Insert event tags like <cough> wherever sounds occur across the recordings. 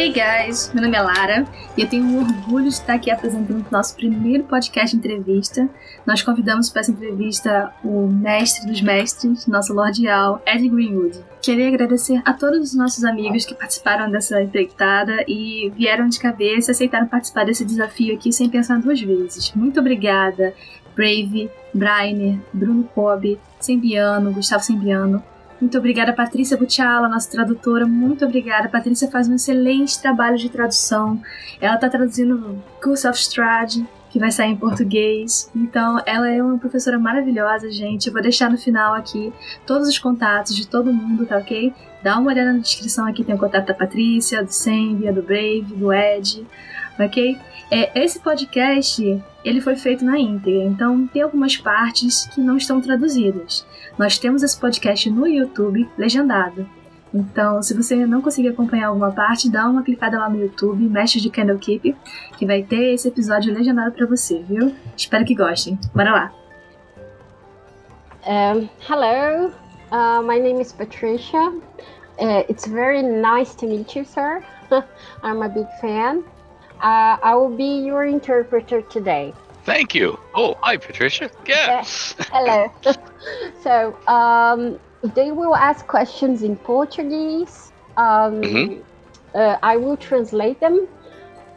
Hey guys, meu nome é Lara e eu tenho um orgulho de estar aqui apresentando o nosso primeiro podcast entrevista. Nós convidamos para essa entrevista o mestre dos mestres, nosso Lordial, Ed Greenwood. Queria agradecer a todos os nossos amigos que participaram dessa empreitada e vieram de cabeça e aceitaram participar desse desafio aqui sem pensar duas vezes. Muito obrigada, Brave, Brainer, Bruno Cobb, Sembiano, Gustavo Sembiano, muito obrigada, Patrícia Butiala, nossa tradutora. Muito obrigada. A Patrícia faz um excelente trabalho de tradução. Ela está traduzindo Curse of Strahd, que vai sair em português. Então, ela é uma professora maravilhosa, gente. Eu vou deixar no final aqui todos os contatos de todo mundo, tá ok? Dá uma olhada na descrição aqui, tem o contato da Patrícia, do Sembia, do Brave, do Ed, ok? É, esse podcast, ele foi feito na íntegra, então tem algumas partes que não estão traduzidas. Nós temos esse podcast no YouTube legendado. Então, se você não conseguir acompanhar alguma parte, dá uma clicada lá no YouTube, Mestre de Candlekeep, que vai ter esse episódio legendado para você, viu? Espero que gostem. Bora lá! Um, hello, uh, my name is Patricia. Uh, it's very nice to meet you, sir. <laughs> I'm a big fan. Uh, I will be your interpreter today. Thank you. Oh, hi, Patricia. Yeah. <laughs> Hello. <laughs> so, um, they will ask questions in Portuguese. Um, mm-hmm. uh, I will translate them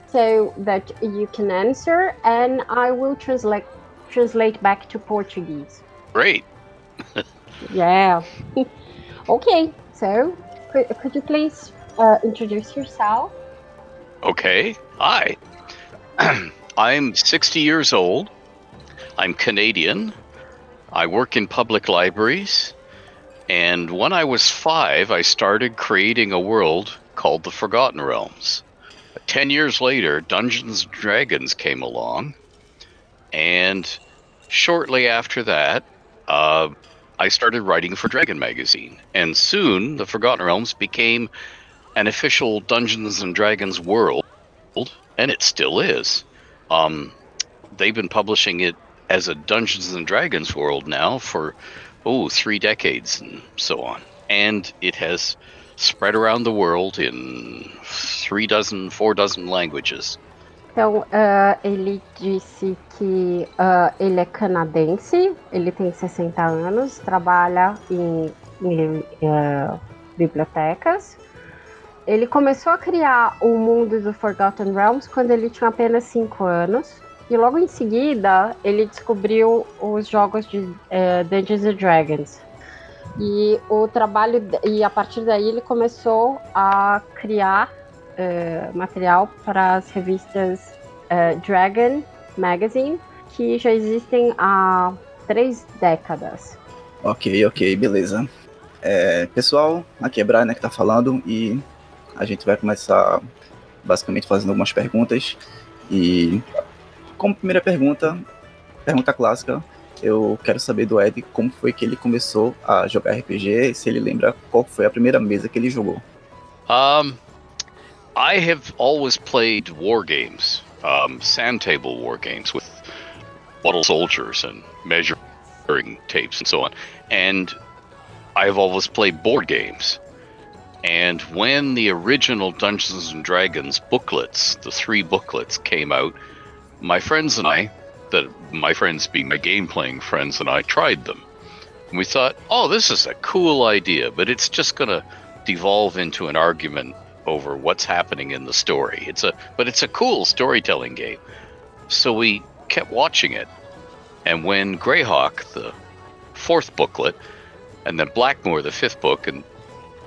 so that you can answer, and I will translate translate back to Portuguese. Great. <laughs> yeah. okay. So, could, could you please uh, introduce yourself? Okay. Hi. <clears throat> I'm 60 years old. I'm Canadian. I work in public libraries. And when I was five, I started creating a world called the Forgotten Realms. Ten years later, Dungeons and Dragons came along. And shortly after that, uh, I started writing for Dragon Magazine. And soon, the Forgotten Realms became an official Dungeons and Dragons world, and it still is. Um, they've been publishing it as a Dungeons and Dragons world now for oh three decades and so on, and it has spread around the world in three dozen, four dozen languages. Então, uh, ele disse que uh, ele é canadense, ele tem 60 anos, trabalha em, em uh, bibliotecas. Ele começou a criar o mundo do Forgotten Realms quando ele tinha apenas 5 anos. E logo em seguida, ele descobriu os jogos de uh, Dungeons and Dragons. E o trabalho e a partir daí ele começou a criar uh, material para as revistas uh, Dragon Magazine, que já existem há três décadas. Ok, ok, beleza. É, pessoal, aqui é Brian né, que tá falando e a gente vai começar basicamente fazendo algumas perguntas e como primeira pergunta, pergunta clássica, eu quero saber do Ed como foi que ele começou a jogar RPG e se ele lembra qual foi a primeira mesa que ele jogou. Um, I have always played war games, um, sand table war games with model soldiers and measuring tapes and so on. And I've always played board games. And when the original Dungeons and Dragons booklets, the three booklets came out, my friends and I, that my friends being my game playing friends and I tried them. And we thought, oh, this is a cool idea, but it's just going to devolve into an argument over what's happening in the story. It's a but it's a cool storytelling game. So we kept watching it. And when Greyhawk, the fourth booklet, and then Blackmoor, the fifth book, and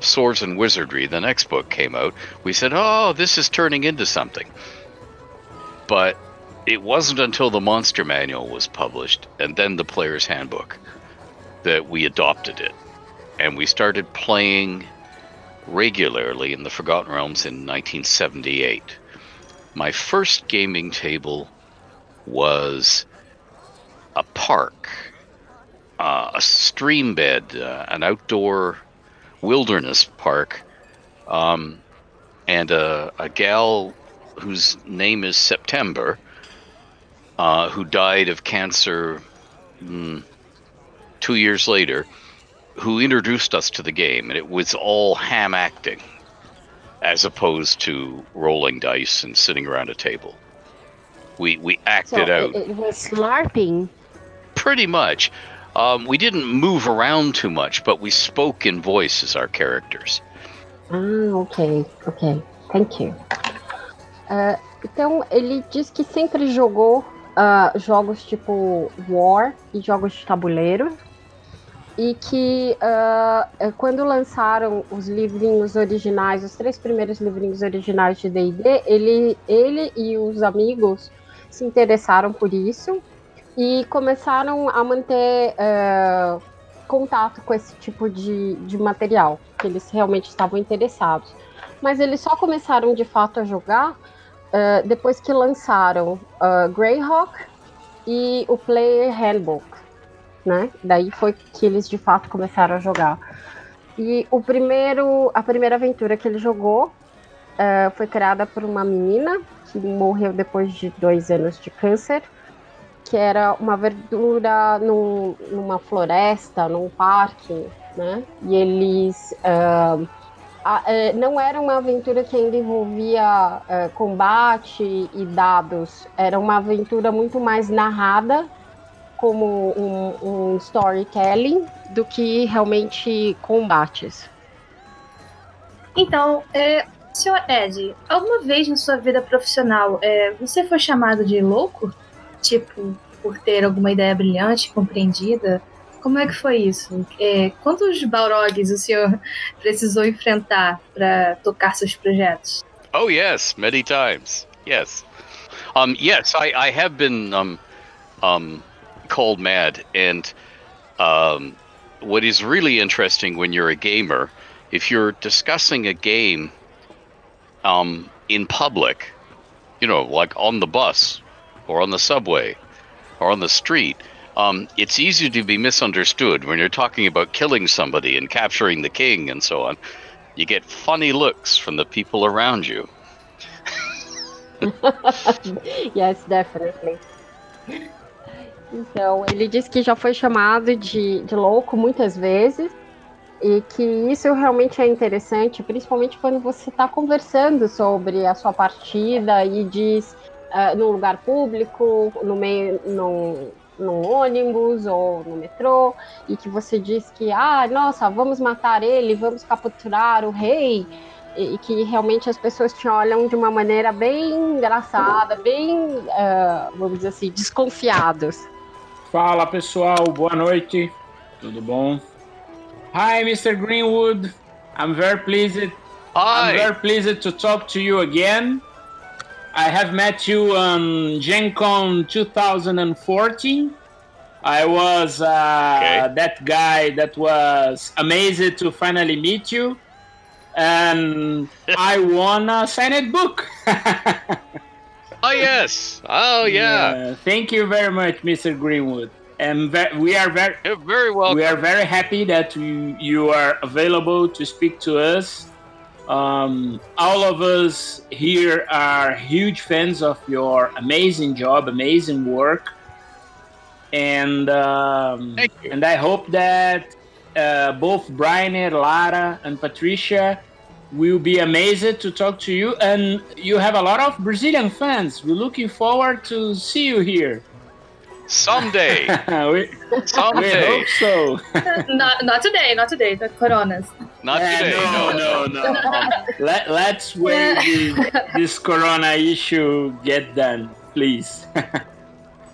Swords and Wizardry, the next book came out, we said, "Oh, this is turning into something." But it wasn't until the Monster Manual was published and then the Player's Handbook that we adopted it. And we started playing regularly in the Forgotten Realms in 1978. My first gaming table was a park, uh, a stream bed, uh, an outdoor wilderness park, um, and a, a gal whose name is September uh, who died of cancer mm, two years later, who introduced us to the game, and it was all ham acting. as opposed to rolling dice and sitting around a table. We we acted so out It, it was LARPing. pretty much. Um, we didn't move around too much, but we spoke in voice as our characters. Ah, ok, ok. Thank you. Ah, então, ele diz que sempre jogou ah, jogos tipo War e jogos de tabuleiro. E que eh, quando lançaram os livrinhos originais, os três primeiros livrinhos originais de D&D, ele, ele e os amigos se interessaram por isso e começaram a manter eh, contato com esse tipo de, de material, que eles realmente estavam interessados. Mas eles só começaram de fato a jogar eh, depois que lançaram uh, Greyhawk e o Player Handbook, né? Daí foi que eles de fato começaram a jogar. E o primeiro, a primeira aventura que ele jogou foi criada por uma menina que morreu depois de dois anos de câncer que era uma aventura num, numa floresta, num parque, né? E eles ah, a- eh, não era uma aventura que ainda envolvia eh, combate e dados, era uma aventura muito mais narrada como um, um storytelling do que realmente combates. Então, é, senhor Ed, alguma vez na sua vida profissional é, você foi chamado de louco? Tipo, por ter alguma ideia brilhante, compreendida? Como é que foi isso? É, quantos Balrogs o senhor <laughs> precisou enfrentar para tocar seus projetos? Oh yes, many times. Yes. Um yes, I, I have been um um called mad and um what is really interesting when you're a gamer, if you're discussing a game um in public, you know, like on the bus or on the subway or on the street, um, it's easy to be misunderstood when you're talking about killing somebody and capturing the king and so on. You get funny looks from the people around you. <laughs> yes, definitely. Então, ele disse que já foi chamado de, de louco muitas vezes e que isso realmente é interessante, principalmente quando você está conversando sobre a sua partida e diz ah, num lugar público, no meio, num, num ônibus ou no metrô, e que você diz que, ah, nossa, vamos matar ele, vamos capturar o rei, e, e que realmente as pessoas te olham de uma maneira bem engraçada, bem, ah, vamos dizer assim, desconfiados. Fala pessoal, boa noite. Tudo bom? Hi, Mr. Greenwood. I'm very pleased. I'm Hi. very pleased to talk to you again. I have met you on Gen Con 2014. I was uh, Okay. that guy that was amazed to finally meet you. And <laughs> I won a signed book. Oh <laughs> yes. Oh yeah. Thank you very much, Mr. Greenwood. And we are very You're very welcome. we are very happy that you, you are available to speak to us. Um, all of us here are huge fans of your amazing job, amazing work, and um, and I hope that uh, both Brian, and Lara, and Patricia will be amazed to talk to you. And you have a lot of Brazilian fans. We're looking forward to see you here. Someday. <laughs> we, we Someday. hope so. <laughs> not, not today, not today, the coronas. Not Eh, today. no, no, no. Let, let's wait <laughs> this, this corona issue get done, please.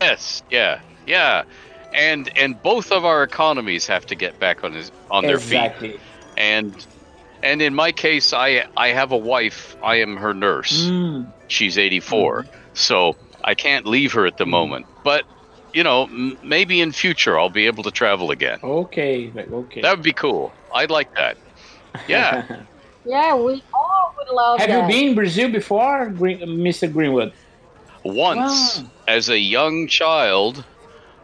Yes. Yeah. Yeah. And and both of our economies have to get back on his on their feet. exactly. And and in my case, I I have a wife. I am her nurse. Mm, She's 84, so I can't leave her at the moment. But you know, m- maybe in future I'll be able to travel again. okay, okay. That would be cool. I'd like that. Yeah. <laughs> Yeah, we all would love have that. you been in Brazil before, Green, Mr. Greenwood? Once Wow. as a young child,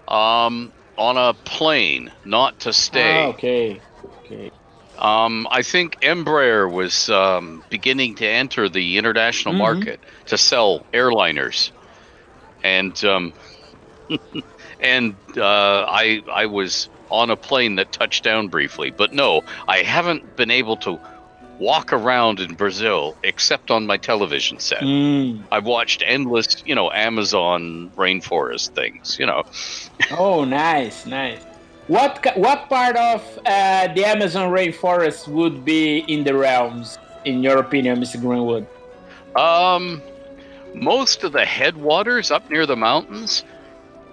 um, on a plane, not to stay. Ah, okay, okay. Um, I think Embraer was um, beginning to enter the international Mhm. market to sell airliners, and um, <laughs> and uh, I I was on a plane that touched down briefly, but no, I haven't been able to walk around in Brazil except on my television set. Mm. I've watched endless, you know, Amazon rainforest things, you know. <laughs> Oh, nice, nice. What what part of uh, the Amazon rainforest would be in the realms, in your opinion, Mr. Greenwood? Um, most of the headwaters up near the mountains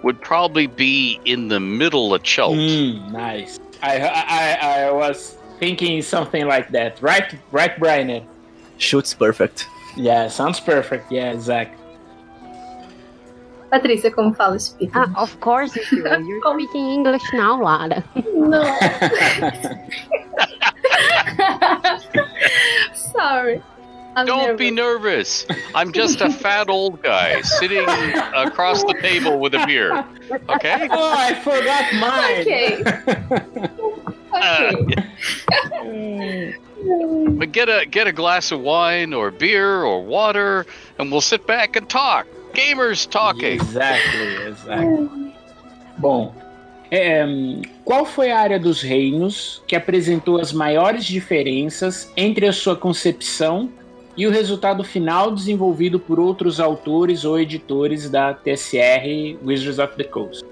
would probably be in the middle of Chult. Mm, nice. I, I I was thinking something like that. Right, right, Brian. Shoots perfect. Yeah, sounds perfect. Yeah, exactly. Patrícia, como fala speaking? Ah, of course you do. <laughs> You're speaking English now, Lara. No. <laughs> <laughs> Sorry. I'm Don't be nervous. nervous. I'm just a fat old guy sitting across the table with a beer. Okay? <laughs> oh, I forgot mine. Okay. <laughs> Uh, <laughs> But get a get a glass of wine or beer or water, and we'll sit back and talk. Gamers talking. Exactly, exactly. Bom, é, qual foi a área dos reinos que apresentou as maiores diferenças entre a sua concepção e o resultado final desenvolvido por outros autores ou editores da TSR Wizards of the Coast?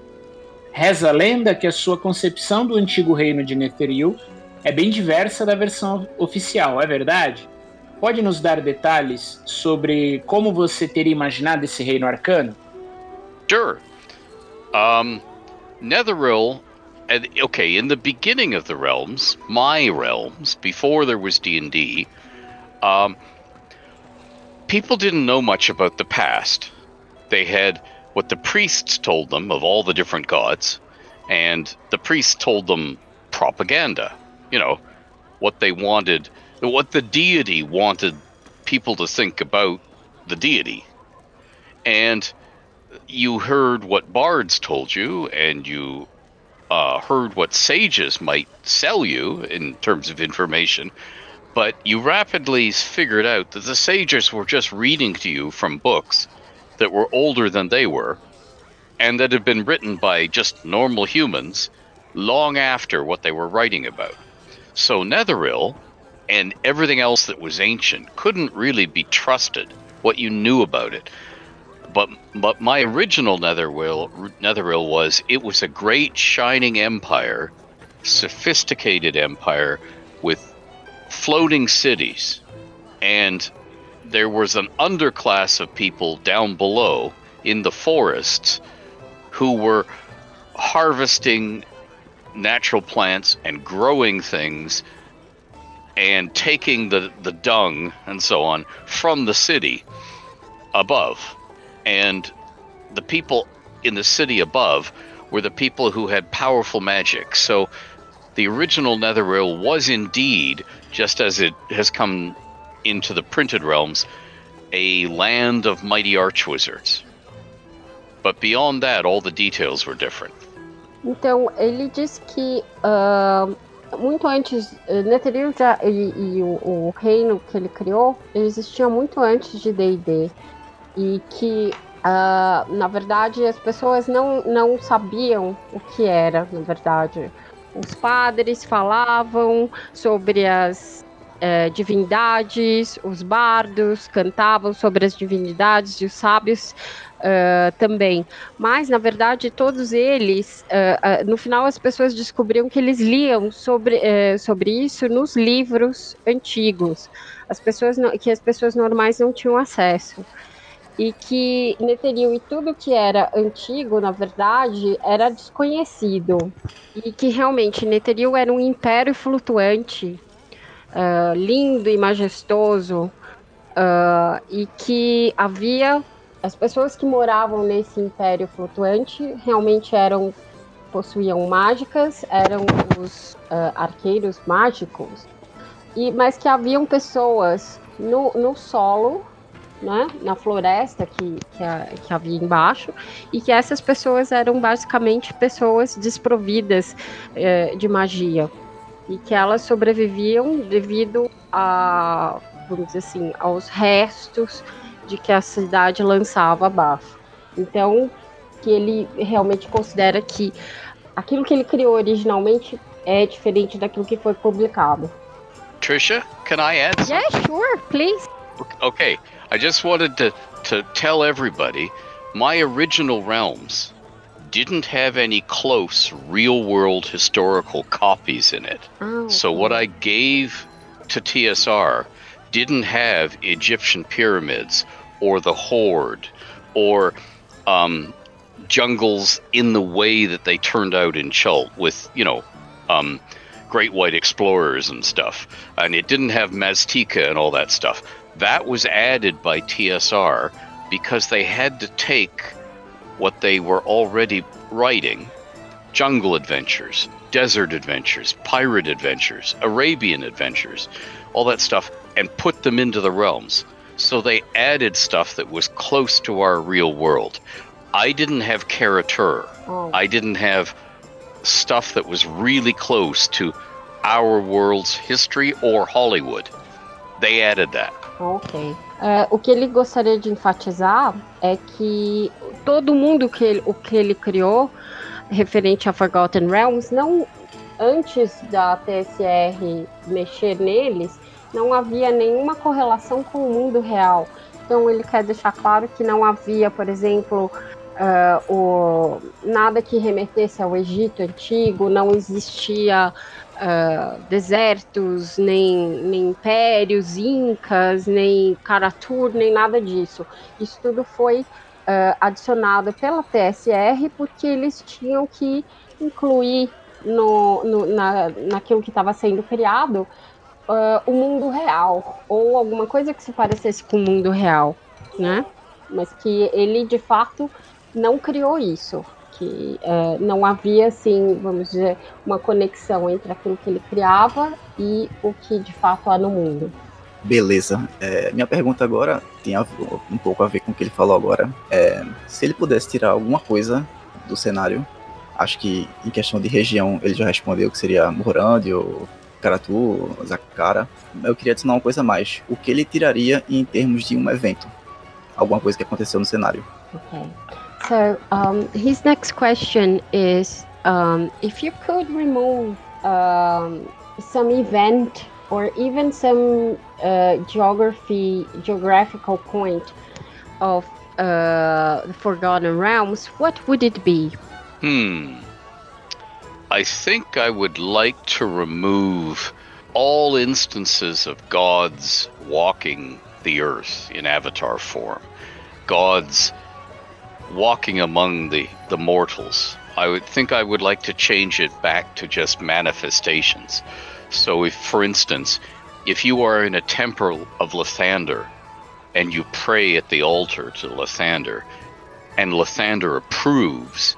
Reza a lenda que a sua concepção do antigo reino de Netheril é bem diversa da versão oficial, é verdade? Pode nos dar detalhes sobre como você teria imaginado esse reino arcano? Sure. Um, Netheril. Okay, in the beginning of the realms, my realms, before there was D and D, um, people didn't know much about the past. They had what the priests told them of all the different gods, and the priests told them propaganda. You know, what they wanted, what the deity wanted people to think about the deity, and you heard what bards told you, and you uh, heard what sages might sell you in terms of information, but you rapidly figured out that the sages were just reading to you from books that were older than they were, and that had been written by just normal humans long after what they were writing about. So Netheril and everything else that was ancient couldn't really be trusted, what you knew about it but but my original Netheril Netheril was it was a great shining empire, sophisticated empire with floating cities, and there was an underclass of people down below in the forests who were harvesting natural plants and growing things and taking the, the dung and so on from the city above and the people in the city above were the people who had powerful magic. So the original Netheril was indeed, just as it has come into the printed realms, a land of mighty archwizards. But beyond that, all the details were different. Então, ele diz que ah, muito antes, eh, Netheril já, e, e o, o reino que ele criou, existia muito antes de D&D. E que, ah, na verdade, as pessoas não, não sabiam o que era, na verdade. Os padres falavam sobre as eh, divindades, os bardos cantavam sobre as divindades e os sábios ah, também. Mas, na verdade, todos eles, ah, ah, no final, as pessoas descobriam que eles liam sobre, sobre isso nos livros antigos, as pessoas não- que as pessoas normais não tinham acesso. E que Netheril e tudo que era antigo, na verdade, era desconhecido. E que realmente Netheril era um império flutuante, ah, lindo e majestoso, ah, e que havia as pessoas que moravam nesse império flutuante realmente eram possuíam mágicas, eram os ah, arqueiros mágicos, e mas que haviam pessoas no, no solo, né, na floresta que, que, a- que havia embaixo, e que essas pessoas eram basicamente pessoas desprovidas eh, de magia e que elas sobreviviam devido a, vamos dizer assim, aos restos de que a cidade lançava abaixo. Então, que ele realmente considera que aquilo que ele criou originalmente é diferente daquilo que foi publicado. Trisha, can I add? Something? Yeah, sure, please. Okay, I just wanted to to tell everybody my original realms didn't have any close real world historical copies in it. Oh, So what I gave to TSR didn't have Egyptian pyramids or the Horde or um, jungles in the way that they turned out in Chult with, you know, um, great white explorers and stuff. And it didn't have Maztica and all that stuff. That was added by TSR because they had to take what they were already writing jungle adventures, desert adventures, pirate adventures, Arabian adventures, all that stuff, and put them into the realms. So they added stuff that was close to our real world. I didn't have Kara-Tur. oh. I didn't have stuff that was really close to our world's history or Hollywood. They added that. Ok. É, o que ele gostaria de enfatizar é que todo mundo que ele, o que ele criou referente a Forgotten Realms, não antes da TSR mexer neles, não havia nenhuma correlação com o mundo real. Então ele quer deixar claro que não havia, por exemplo, ah, o, nada que remetesse ao Egito antigo, não existia ah, desertos, nem, nem impérios, incas, nem Karatur, nem nada disso. Isso tudo foi ah, adicionado pela TSR porque eles tinham que incluir no, no- na, naquilo que estava sendo criado ah, o mundo real, ou alguma coisa que se parecesse com o mundo real, né? Mas que ele de fato não criou isso, que eh, não havia assim, vamos dizer, uma conexão entre aquilo que ele criava e o que de fato há no mundo. Beleza. É, minha pergunta agora tem a- um pouco a ver com o que ele falou agora. É, se ele pudesse tirar alguma coisa do cenário, acho que em questão de região ele já respondeu que seria Morândio, Karatu, Zakara. Eu queria adicionar uma coisa a mais. O que ele tiraria em termos de um evento? Alguma coisa que aconteceu no cenário. Okay. So um, his next question is um, if you could remove um, some event or even some uh, geography geographical point of uh, the Forgotten Realms, what would it be? Hmm. I think I would like to remove all instances of gods walking the earth in avatar form. Gods walking among the, the mortals. I would think I would like to change it back to just manifestations. So if for instance, if you are in a temple of Lathander and you pray at the altar to Lathander and Lathander approves,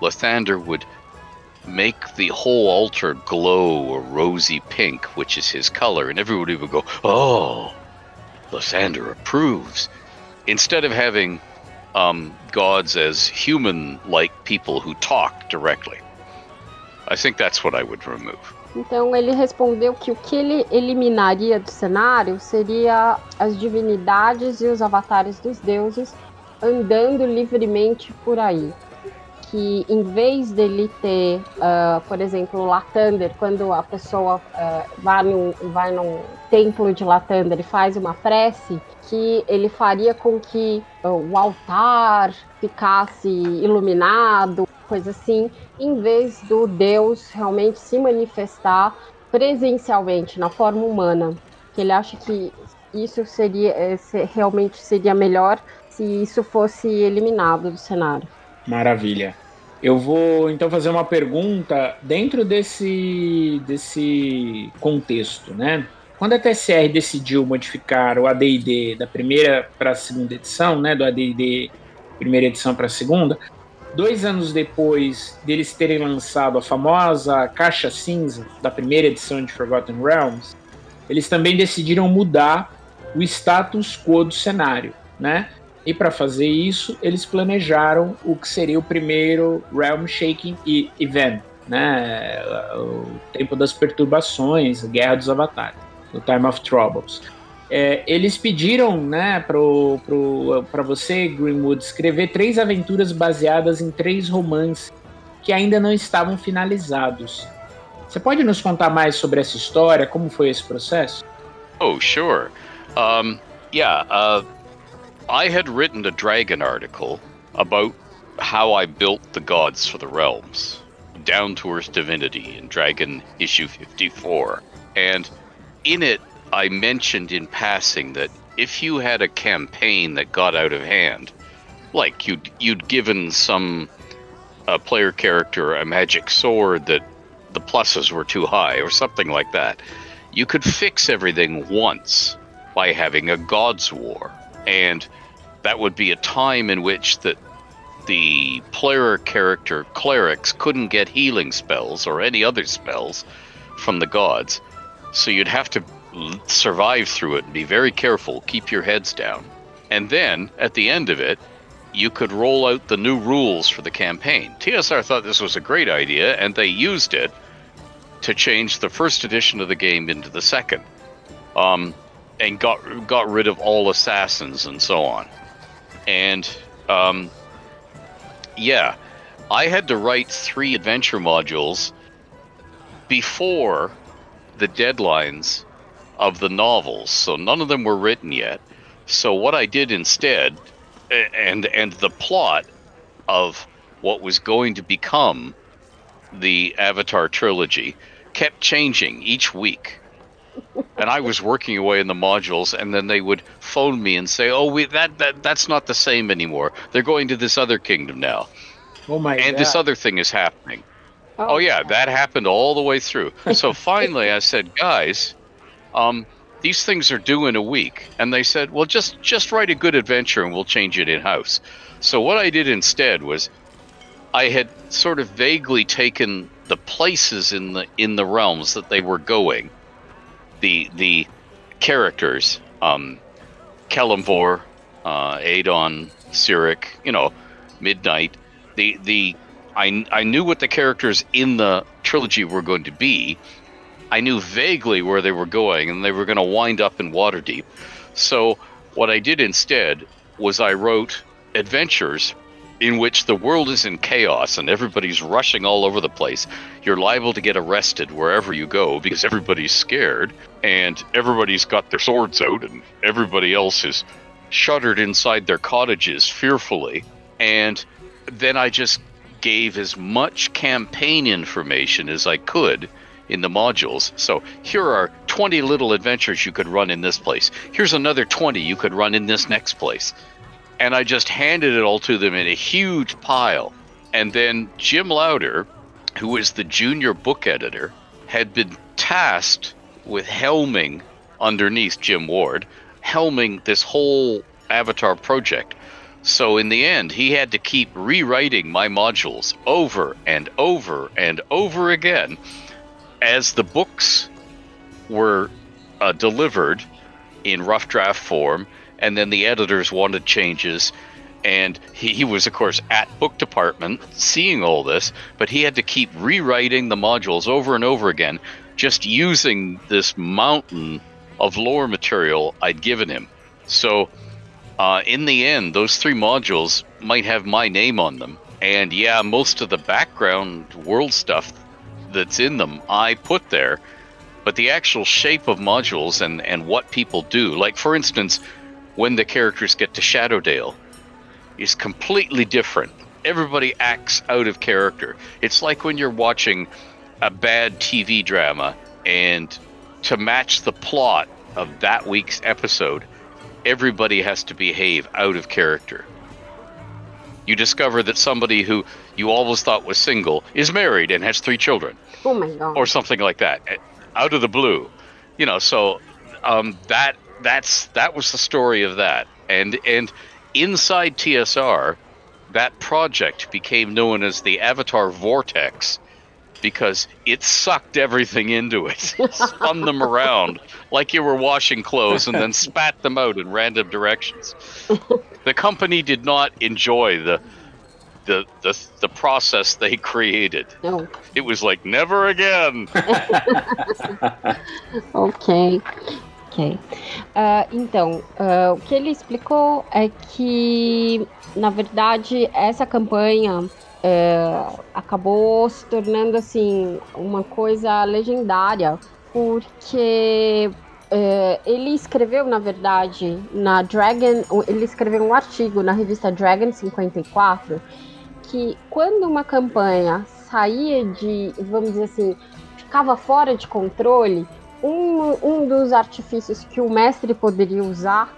Lathander would make the whole altar glow a rosy pink, which is his color, and everybody would go, "Oh, Lathander approves." Instead of having um, gods as human-like people who talk directly, I think that's what I would remove. Então ele respondeu que o que ele eliminaria do cenário seria as divindades e os avatares dos deuses andando livremente por aí. Que em vez dele ter, ah, por exemplo, Latander, quando a pessoa ah, vai, num, vai num templo de Latander e faz uma prece, que ele faria com que ah, o altar ficasse iluminado, coisa assim, em vez do Deus realmente se manifestar presencialmente, na forma humana. Que ele acha que isso seria se- realmente seria melhor se isso fosse eliminado do cenário. Maravilha. Eu vou então fazer uma pergunta dentro desse, desse contexto, né? Quando a TSR decidiu modificar o AD&D da primeira para a segunda edição, né, do AD&D primeira edição para a segunda, dois anos depois deles terem lançado a famosa caixa cinza da primeira edição de Forgotten Realms, eles também decidiram mudar o status quo do cenário, né? E para fazer isso, eles planejaram o que seria o primeiro Realm Shaking Event, né? O Tempo das Perturbações, Guerra dos Avatares, o Time of Troubles. É, eles pediram, né, para você, Greenwood, escrever três aventuras baseadas em três romances que ainda não estavam finalizados. Você pode nos contar mais sobre essa história? Como foi esse processo? Oh, sure. Um, yeah, uh, I had written a dragon article about how I built the gods for the realms, down to Earth Divinity in Dragon issue 54. And in it, I mentioned in passing that if you had a campaign that got out of hand, like you'd you'd given some uh, player character a magic sword that the pluses were too high or something like that, you could fix everything once by having a God's War, and that would be a time in which that the player character clerics couldn't get healing spells or any other spells from the gods, so you'd have to survive through it and be very careful, keep your heads down. And then, at the end of it, you could roll out the new rules for the campaign. TSR thought this was a great idea, and they used it to change the first edition of the game into the second, um, and got got rid of all assassins and so on. And um, yeah, I had to write three adventure modules before the deadlines of the novels, so none of them were written yet. So what I did instead, and and the plot of what was going to become the Avatar trilogy kept changing each week. And I was working away in the modules, and then they would phone me and say, "Oh, we that that that's not the same anymore. They're going to this other kingdom now, Oh my god. and god. this other thing is happening." Oh yeah, that happened all the way through. So <laughs> finally, I said, "Guys, um, these things are due in a week," and they said, "Well, just just write a good adventure, and we'll change it in house." So what I did instead was, I had sort of vaguely taken the places in the in the realms that they were going, the the characters, um, Kelemvor, uh, Adon, Cyric, you know, Midnight. The the I I knew what the characters in the trilogy were going to be. I knew vaguely where they were going, and they were going to wind up in Waterdeep. So what I did instead was I wrote adventures in which the world is in chaos and everybody's rushing all over the place. You're liable to get arrested wherever you go because everybody's scared and everybody's got their swords out and everybody else is shuttered inside their cottages fearfully. And then I just gave as much campaign information as I could in the modules. So here are 20 little adventures you could run in this place. Here's another 20 you could run in this next place and I just handed it all to them in a huge pile. And then Jim Lowder, who was the junior book editor, had been tasked with helming underneath Jim Ward, helming this whole Avatar project. So in the end, he had to keep rewriting my modules over and over and over again as the books were uh, delivered in rough draft form and then the editors wanted changes and he, he was of course at book department seeing all this but he had to keep rewriting the modules over and over again just using this mountain of lore material i'd given him so uh, in the end those three modules might have my name on them and yeah most of the background world stuff that's in them i put there but the actual shape of modules and, and what people do like for instance when the characters get to Shadowdale is completely different. Everybody acts out of character. It's like when you're watching a bad TV drama and to match the plot of that week's episode, everybody has to behave out of character. You discover that somebody who you always thought was single is married and has three children, Oh my god. or something like that, out of the blue. You know, so um, that that's that was the story of that and and inside tsr that project became known as the avatar vortex because it sucked everything into it <laughs> spun them around like you were washing clothes and then spat them out in random directions the company did not enjoy the the, the, the process they created. Não. It was like never again. <laughs> Ok. Ok. Ah, então, ah, o que ele explicou é que, na verdade, essa campanha é, acabou se tornando assim uma coisa legendária, porque é, ele escreveu, na verdade, na Dragon, ele escreveu um artigo na revista Dragon 54 que quando uma campanha saía de, vamos dizer assim, ficava fora de controle, um, um dos artifícios que o mestre poderia usar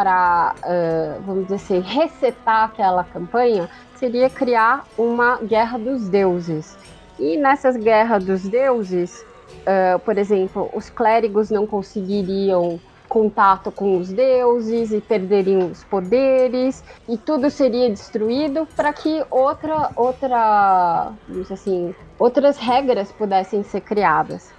para, uh, vamos dizer assim, resetar aquela campanha seria criar uma guerra dos deuses. E nessas guerras dos deuses, uh, por exemplo, os clérigos não conseguiriam contato com os deuses e perderiam os poderes e tudo seria destruído para que outra outra assim outras regras pudessem ser criadas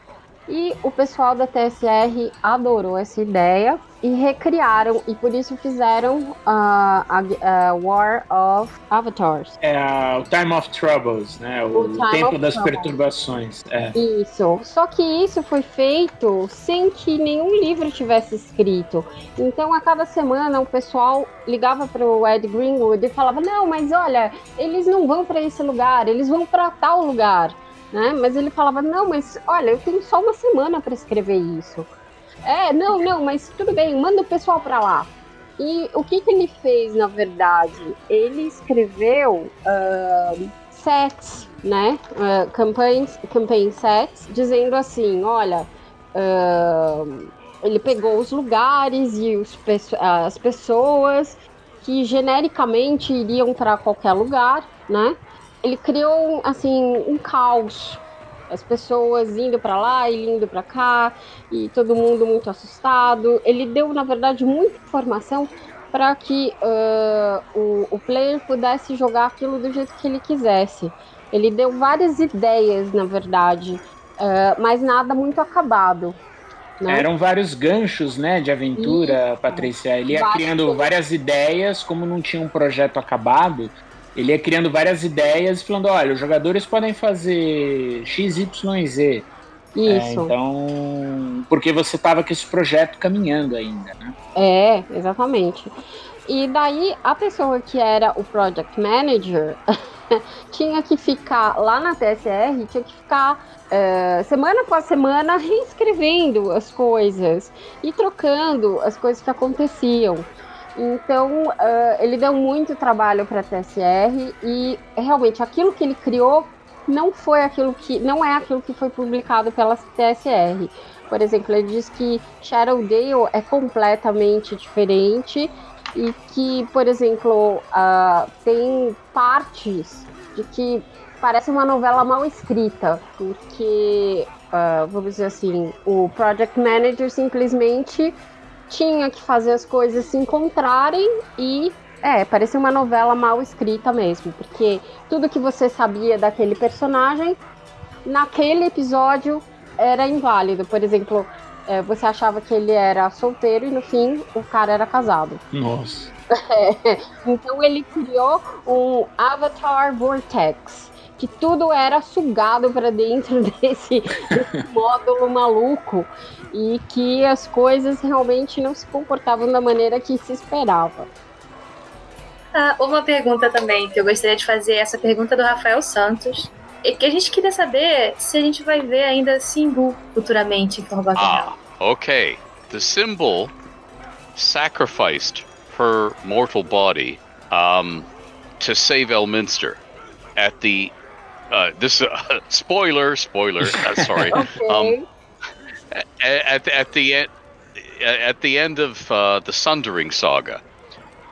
e o pessoal da TSR adorou essa ideia e recriaram, e por isso fizeram uh, a, a, War of Avatars. É o Time of Troubles, né? O, o Tempo das Troubles. Perturbações. É. Isso. Só que isso foi feito sem que nenhum livro tivesse escrito. Então, a cada semana, o pessoal ligava para o Ed Greenwood e falava: Não, mas olha, eles não vão para esse lugar, eles vão para tal lugar né? Mas ele falava: não, mas olha, eu tenho só uma semana para escrever isso. É, não, não, mas tudo bem, manda o pessoal para lá. E o que, que ele fez, na verdade? Ele escreveu uh, sets, né? Uh, campaigns, campaign sets, dizendo assim: olha, uh, ele pegou os lugares e os, as pessoas que genericamente iriam para qualquer lugar, né? ele criou assim um caos as pessoas indo para lá e indo para cá e todo mundo muito assustado ele deu na verdade muita informação para que uh, o, o player pudesse jogar aquilo do jeito que ele quisesse ele deu várias ideias na verdade uh, mas nada muito acabado né? Eram vários ganchos, né, de aventura, Isso. Patrícia. Ele ia criando várias ideias, como não tinha um projeto acabado, ele ia criando várias ideias, falando: olha, os jogadores podem fazer X, Y e Z. Isso. É, então, porque você estava com esse projeto caminhando ainda, né? É, exatamente. E daí a pessoa que era o project manager <laughs> tinha que ficar lá na TSR, tinha que ficar uh, semana após semana reescrevendo as coisas e trocando as coisas que aconteciam. Então, uh, ele deu muito trabalho para a TSR e realmente aquilo que ele criou não foi aquilo que não é aquilo que foi publicado pela TSR. Por exemplo, ele diz que Shadowdale é completamente diferente e que, por exemplo, uh, tem partes de que parece uma novela mal escrita, porque, uh, vamos dizer assim, o project manager simplesmente tinha que fazer as coisas se encontrarem e é, parecia uma novela mal escrita mesmo, porque tudo que você sabia daquele personagem naquele episódio era inválido. Por exemplo, é, você achava que ele era solteiro e no fim o cara era casado. Nossa. <laughs> É, então ele criou um Avatar Vortex que tudo era sugado para dentro <laughs> desse, desse <laughs> módulo maluco e que as coisas realmente não se comportavam da maneira que se esperava. Ah, uma pergunta também que eu gostaria de fazer, essa pergunta do Rafael Santos, é que a gente queria saber se a gente vai ver ainda Simbu futuramente em Forgotten Ah, ok. The symbol sacrificed her mortal body um, to save Elminster at the uh, this uh, <laughs> spoiler, spoiler. Uh, sorry. <laughs> okay. Um, at, at the end, at the end of uh, the Sundering saga,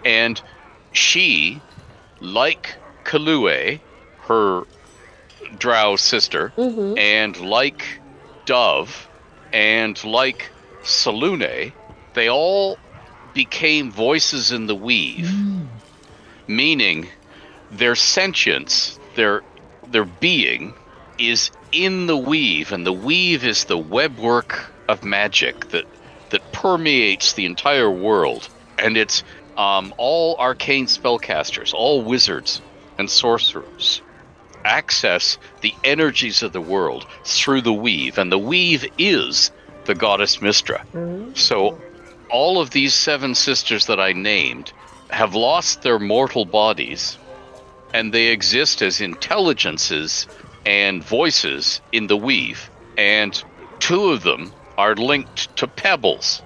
and she, like Qilué, her Drow sister, mm-hmm. and like Dove, and like Syluné, they all became voices in the weave, mm. meaning their sentience, their their being is in the weave, and the weave is the webwork of magic that that permeates the entire world, and it's um, all arcane spellcasters, all wizards and sorcerers access the energies of the world through the weave, and the weave is the goddess Mystra. Mm-hmm. So, all of these seven sisters that I named have lost their mortal bodies and they exist as intelligences and voices in the weave. And two of them are linked to pebbles,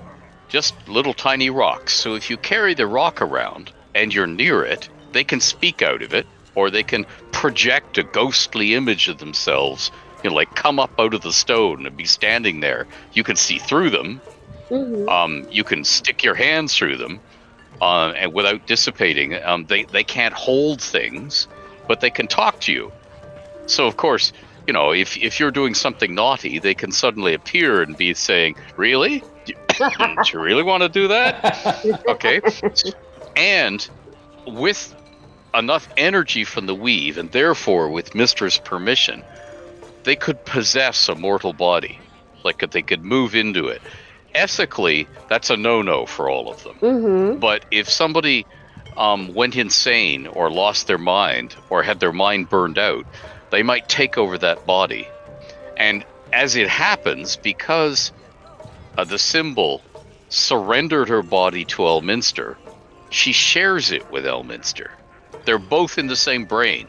just little tiny rocks. So if you carry the rock around and you're near it, they can speak out of it, or they can project a ghostly image of themselves, you know, like come up out of the stone and be standing there. You can see through them. Uhum. Um, you can stick your hands through them, uh, and without dissipating. Um, they they can't hold things, but they can talk to you. So of course, you know, if if you're doing something naughty, they can suddenly appear and be saying, "Really? Do you <laughs> really want to do that?" <laughs> Okay. And with enough energy from the weave, and therefore with Mystra's permission, they could possess a mortal body. Like they could move into it. Ethically, that's a no-no for all of them. Uhum. But if somebody um, went insane or lost their mind or had their mind burned out, they might take over that body. And as it happens, because uh, the Simbul surrendered her body to Elminster, she shares it with Elminster. They're both in the same brain,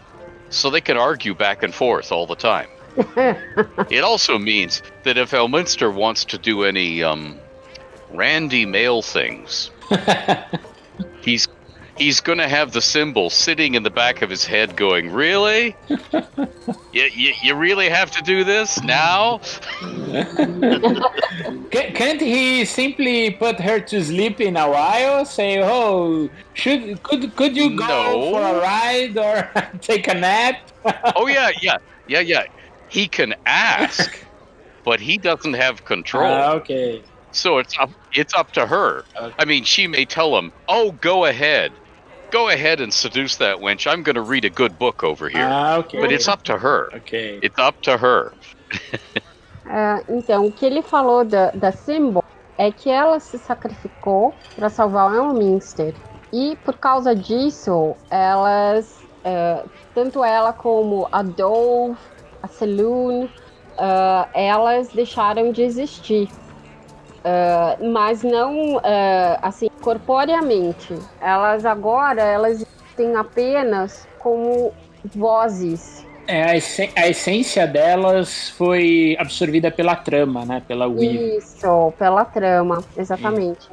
so they can argue back and forth all the time. It also means that if Elminster wants to do any um, randy male things, <laughs> he's he's going to have the Simbul sitting in the back of his head going, Really? <laughs> you, you, you really have to do this now? <laughs> Ca- Can't he simply put her to sleep in a while? Say, "Oh, should could could you go No. for a ride or take a nap?" Oh, yeah, yeah, yeah, yeah. He can ask, but he doesn't have control. Ah, okay. So it's up it's up to her. Okay. I mean, she may tell him, "Oh, go ahead. Go ahead and seduce that wench. I'm going to read a good book over here." Ah, okay. But it's up to her. Okay. It's up to her. <laughs> É, então, o que ele falou da, da Symbol é que ela se sacrificou para salvar o Elminster. E por causa disso, elas, é, tanto ela como a Dove, a Saloon, é, elas deixaram de existir. É, mas não é, assim corporeamente. Elas agora elas existem apenas como vozes. É, a, essen- a essência delas foi absorvida pela trama, né? Pela Weave. Isso, pela trama, exatamente.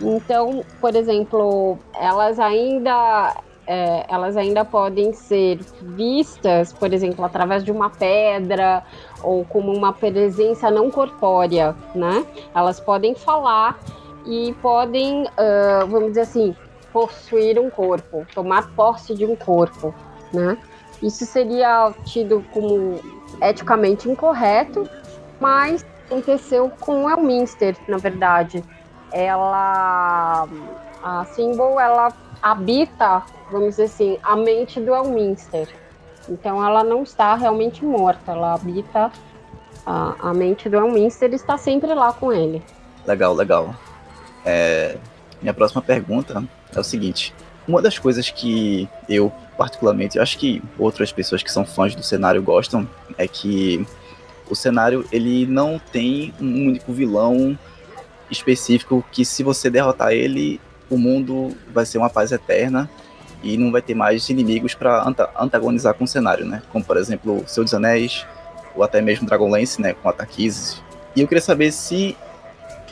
Então, por exemplo, elas ainda é, elas ainda podem ser vistas, por exemplo, através de uma pedra ou como uma presença não corpórea, né? Elas podem falar e podem, ah, vamos dizer assim, possuir um corpo, tomar posse de um corpo, né? Isso seria tido como eticamente incorreto, mas aconteceu com Elminster, na verdade. Ela, a Symbol, ela habita, vamos dizer assim, a mente do Elminster. Então ela não está realmente morta, ela habita a, a mente do Elminster e está sempre lá com ele. Legal, legal. É, minha próxima pergunta é o seguinte: uma das coisas que eu, particularmente, acho que outras pessoas que são fãs do cenário gostam, é que o cenário ele não tem um único vilão específico que se você derrotar ele, o mundo vai ser uma paz eterna e não vai ter mais inimigos para antagonizar com o cenário, né? Como por exemplo, o Seu dos Anéis ou até mesmo Dragonlance, né, com Ataquizes. E eu queria saber se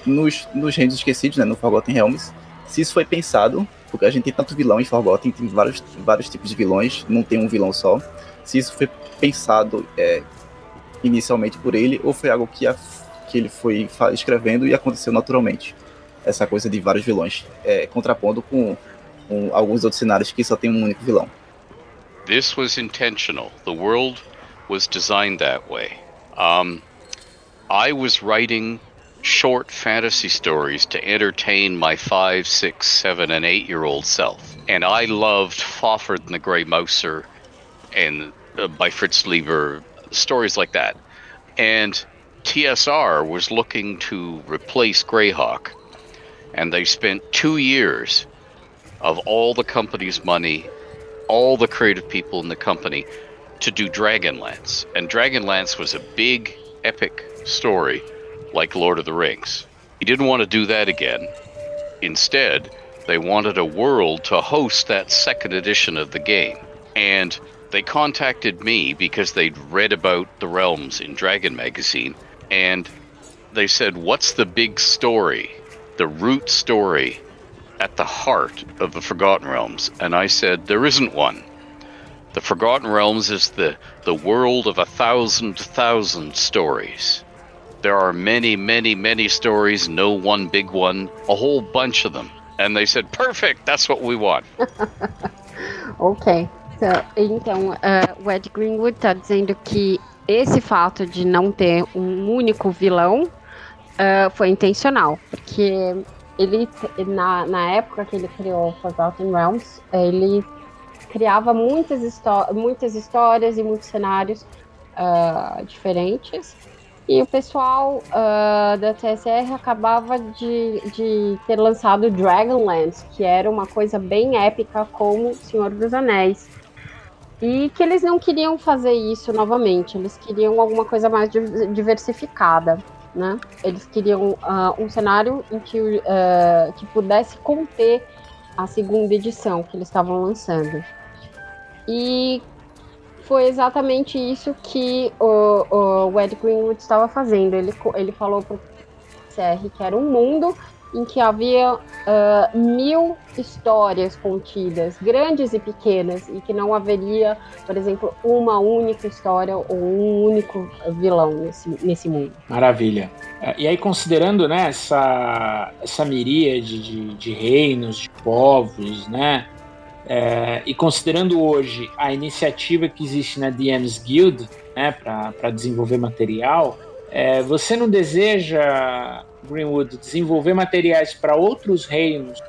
nos, nos Reinos Esquecidos, né, no Forgotten Realms, se isso foi pensado, porque a gente tem tanto vilão em Forgotten, tem vários, vários tipos de vilões, não tem um vilão só. Se isso foi pensado é, inicialmente por ele, ou foi algo que, a, que ele foi escrevendo e aconteceu naturalmente. Essa coisa de vários vilões, é, contrapondo com, com alguns outros cenários que só tem um único vilão. This was intentional. The world was designed that way. Um, I was writing short fantasy stories to entertain my five, six, seven, and eight year old self. And I loved Fafhrd and the Grey Mouser and uh, by Fritz Leiber, stories like that. And TSR was looking to replace Greyhawk. And they spent two years of all the company's money all the creative people in the company to do Dragonlance. And Dragonlance was a big, epic story like Lord of the Rings. He didn't want to do that again. Instead, they wanted a world to host that second edition of the game. And they contacted me because they'd read about the realms in Dragon Magazine. And they said, What's the big story? The root story at the heart of the Forgotten Realms? And I said, There isn't one. The Forgotten Realms is the, the world of a thousand thousand stories. There are many, many, many stories, no one big one, a whole bunch of them. And they said, perfect, that's what we want. <laughs> ok. Então, uh, o Ed Greenwood está dizendo que esse fato de não ter um único vilão uh, foi intencional, porque ele, na, na época que ele criou Forgotten Realms, ele criava muitas, muitas histórias e muitos cenários uh, diferentes. E o pessoal uh, da TSR acabava de, de ter lançado Dragonlance, que era uma coisa bem épica como Senhor dos Anéis. E que eles não queriam fazer isso novamente, eles queriam alguma coisa mais diversificada. Né? Eles queriam uh, um cenário em que, uh, que pudesse conter a segunda edição que eles estavam lançando. E foi exatamente isso que o, o Ed Greenwood estava fazendo. Ele, ele falou o CR que era um mundo em que havia uh, mil histórias contidas, grandes e pequenas, e que não haveria, por exemplo, uma única história ou um único vilão nesse, nesse mundo. Maravilha. É, e aí, considerando né, essa, essa miríade de, de reinos, de povos, né, é, e considerando hoje a iniciativa que existe na DMs Guild né, para desenvolver material, é, você não deseja, Greenwood, desenvolver materiais para outros reinos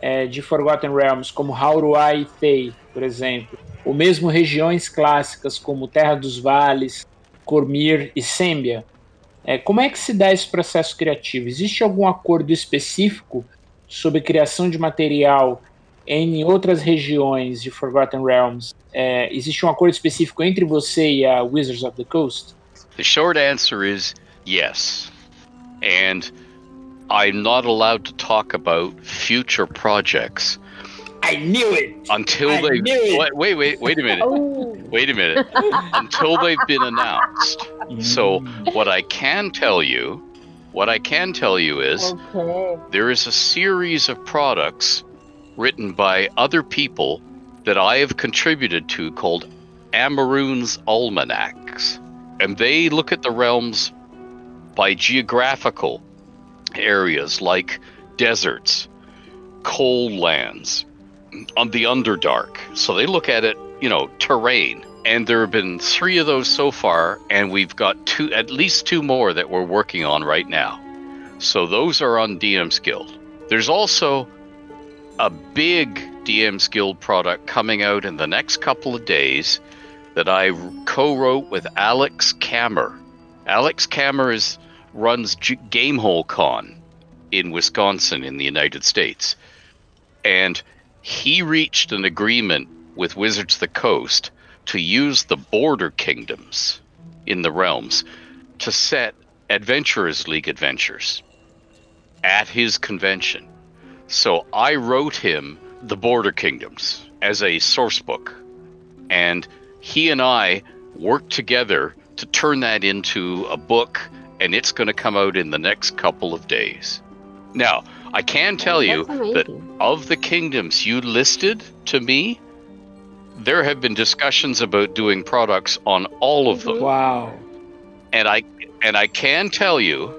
é, de Forgotten Realms, como Hauruai e Thay, por exemplo, ou mesmo regiões clássicas como Terra dos Vales, Cormir e Sembia? É, como é que se dá esse processo criativo? Existe algum acordo específico sobre criação de material em outras regiões de Forgotten Realms, é, existe um acordo específico entre você e a Wizards of the Coast? The short answer is yes. And I'm not allowed to talk about future projects. I knew it. Until they wait, wait, wait, wait a minute. oh. Wait a minute. Until they've been announced. Mm. So what I can tell you, what I can tell you is okay. there is a series of products written by other people that I have contributed to called Amaroon's Almanacs. And they look at the realms by geographical areas like deserts, cold lands, on the Underdark. So they look at it, you know, terrain. And there have been three of those so far, and we've got two, at least two more that we're working on right now. So those are on DM's Guild. There's also a big DM's Guild product coming out in the next couple of days that I co-wrote with Alex Kammer. Alex Kammer is runs G- Gamehole Con in Wisconsin in the United States, and he reached an agreement with Wizards of the Coast to use the border kingdoms in the realms to set Adventurers League adventures at his convention. So I wrote him The Border Kingdoms as a source book. And he and I worked together to turn that into a book, and it's going to come out in the next couple of days. Now, I can tell you that of the kingdoms you listed to me, there have been discussions about doing products on all of them. Wow. And I and I can tell you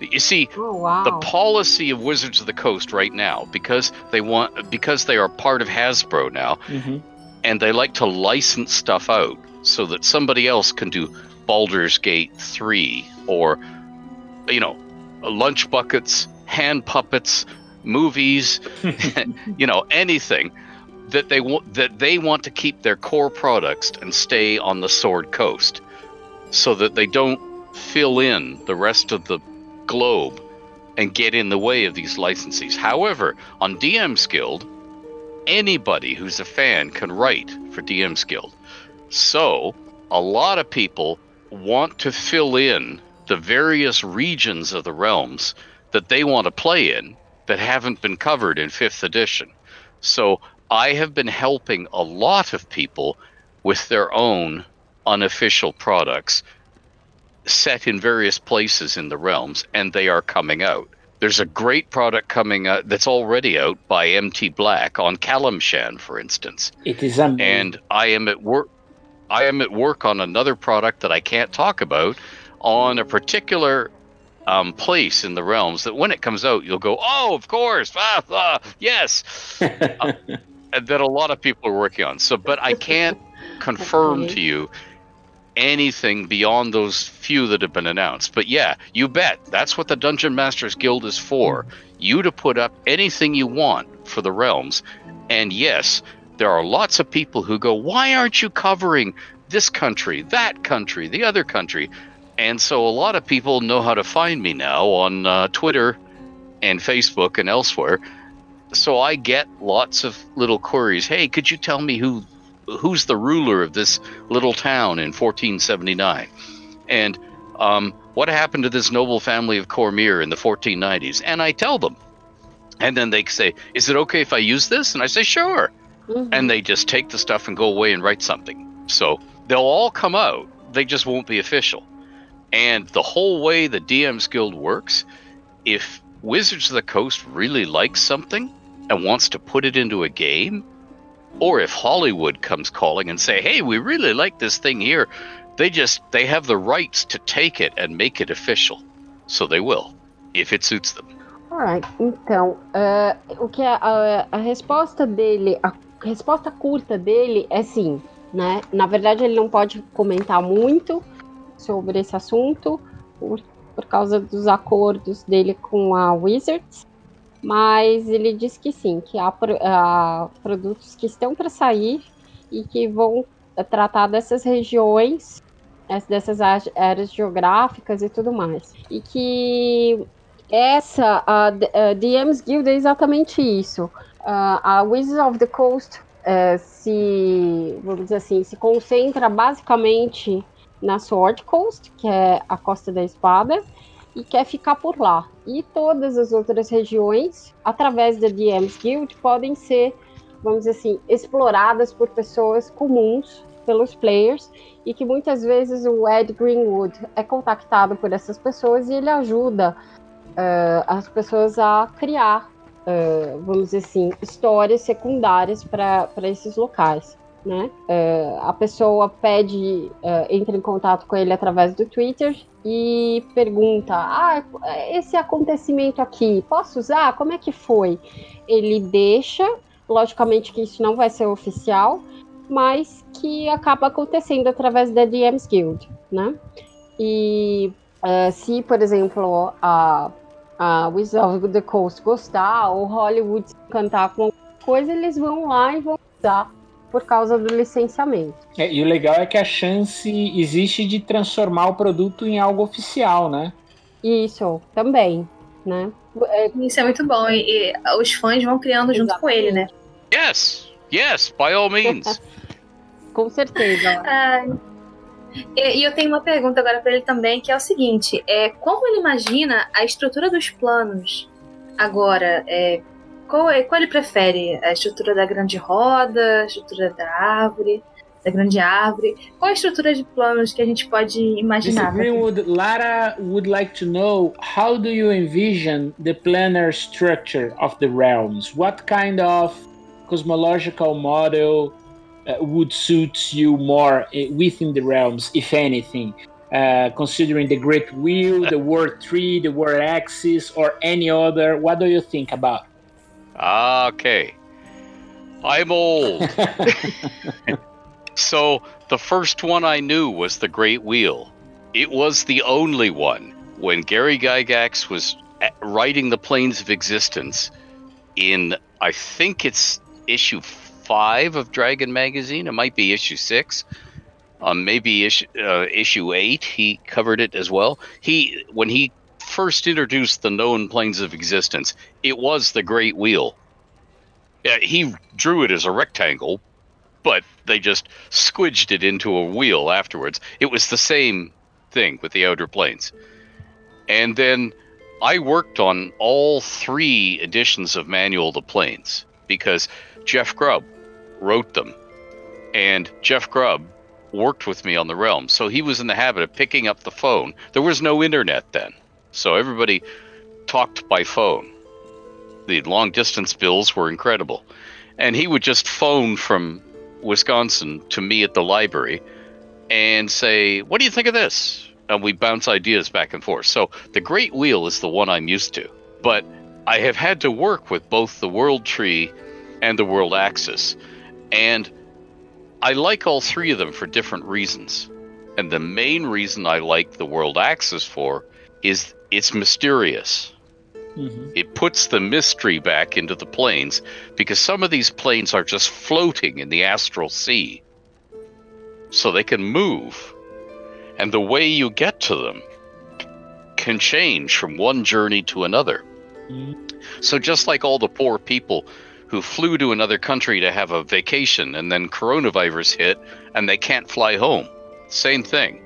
you see, oh, wow. the policy of Wizards of the Coast right now, because they want, because they are part of Hasbro now, mm-hmm. And they like to license stuff out so that somebody else can do Baldur's Gate three or, you know, lunch buckets, hand puppets, movies, <laughs> <laughs> you know, anything that they want that they want to keep their core products and stay on the Sword Coast, so that they don't fill in the rest of the globe and get in the way of these licensees. However, on DM's Guild, anybody who's a fan can write for DM's Guild. So, a lot of people want to fill in the various regions of the realms that they want to play in that haven't been covered in 5th edition. So, I have been helping a lot of people with their own unofficial products set in various places in the realms, and they are coming out. There's a great product coming out that's already out by MT Black on Calimshan, for instance. It is amazing. And I am at work. I am at work on another product that I can't talk about on a particular um, place in the realms that when it comes out, you'll go, "Oh, of course, <laughs> ah, ah, yes," <laughs> uh, and that a lot of people are working on. So, but I can't <laughs> confirm to you anything beyond those few that have been announced. But yeah, you bet that's what the Dungeon Masters Guild is for. You to put up anything you want for the realms. And yes, there are lots of people who go, "Why aren't you covering this country, that country, the other country?" And so a lot of people know how to find me now on uh, Twitter and Facebook and elsewhere. So I get lots of little queries. Hey, could you tell me who who's the ruler of this little town in 1479? And um, what happened to this noble family of Cormyr in the 1490s? And I tell them. And then they say, "Is it okay if I use this?" And I say, "Sure." Mhm. and they just take the stuff and go away and write something. So they'll all come out, they just won't be official. And the whole way the DM's Guild works, if Wizards of the Coast really likes something and wants to put it into a game, or if Hollywood comes calling and say, "Hey, we really like this thing here," they just they have the rights to take it and make it official. So they will, if it suits them. Alright, então, eh, o que a, a, a resposta dele, a resposta curta dele é sim, né? Na verdade, ele não pode comentar muito sobre esse assunto por, por causa dos acordos dele com a Wizards, mas ele diz que sim, que há, há produtos que estão para sair e que vão tratar dessas regiões, es- dessas áreas geográficas e tudo mais. E que essa, a, a DM's Guild é exatamente isso. A Wizards of the Coast eh, se, vamos dizer assim, se concentra basicamente na Sword Coast, que é a Costa da Espada, e quer ficar por lá. E todas as outras regiões, através da DM's Guild, podem ser, vamos dizer assim, exploradas por pessoas comuns, pelos players, e que muitas vezes o Ed Greenwood é contactado por essas pessoas e ele ajuda eh, as pessoas a criar, eh, vamos dizer assim, histórias secundárias para esses locais. Né? Eh, a pessoa pede, eh, entra em contato com ele através do Twitter e pergunta: Ah, esse acontecimento aqui, posso usar? Como é que foi? Ele deixa, logicamente que isso não vai ser oficial, mas que acaba acontecendo através da DM's Guild, né? E eh, se, por exemplo, a, a Wizards of the Coast gostar, ou Hollywood se encantar com alguma coisa, eles vão lá e vão usar por causa do licenciamento. É, e o legal é que a chance existe de transformar o produto em algo oficial, né? Isso também, né? É, Isso é muito bom. E, e os fãs vão criando junto com ele, né? Yes, yes, by all means. <laughs> com certeza. Ah, e, e eu tenho uma pergunta agora pra ele também, que é o seguinte: é, como ele imagina a estrutura dos planos agora? É, qual, é- qual ele prefere? A estrutura da grande roda, a estrutura da árvore, da grande árvore? Qual a estrutura de planos que a gente pode Mr. imaginar? Greenwood, Lara would like to know how do you envision the planar structure of the realms? What kind of cosmological model uh, would suit you more uh, within the realms, if anything? Uh, considering the Great Wheel, the World Tree, the World Axis, or any other, what do you think about? Okay. I'm old. <laughs> <laughs> so the first one I knew was the Great Wheel. It was the only one. When Gary Gygax was writing the Planes of Existence in, I think it's issue five of Dragon Magazine. It might be issue six. Um, maybe issue, uh, issue eight. He covered it as well. He when he first introduced the known planes of existence, it was the Great Wheel. Yeah, he drew it as a rectangle, but they just squidged it into a wheel afterwards. It was the same thing with the outer planes. And then I worked on all three editions of Manual the Planes because Jeff Grubb wrote them. And Jeff Grubb worked with me on the realm. So he was in the habit of picking up the phone. There was no internet then. So everybody talked by phone. The long distance bills were incredible. And he would just phone from Wisconsin to me at the library and say, What do you think of this? And we bounce ideas back and forth. So the Great Wheel is the one I'm used to. But I have had to work with both the World Tree and the World Axis. And I like all three of them for different reasons. And the main reason I like the World Axis for is it's mysterious. Mm-hmm. It puts the mystery back into the planes because some of these planes are just floating in the astral sea. So they can move. And the way you get to them can change from one journey to another. So just like all the poor people who flew to another country to have a vacation and then coronavirus hit and they can't fly home. Same thing.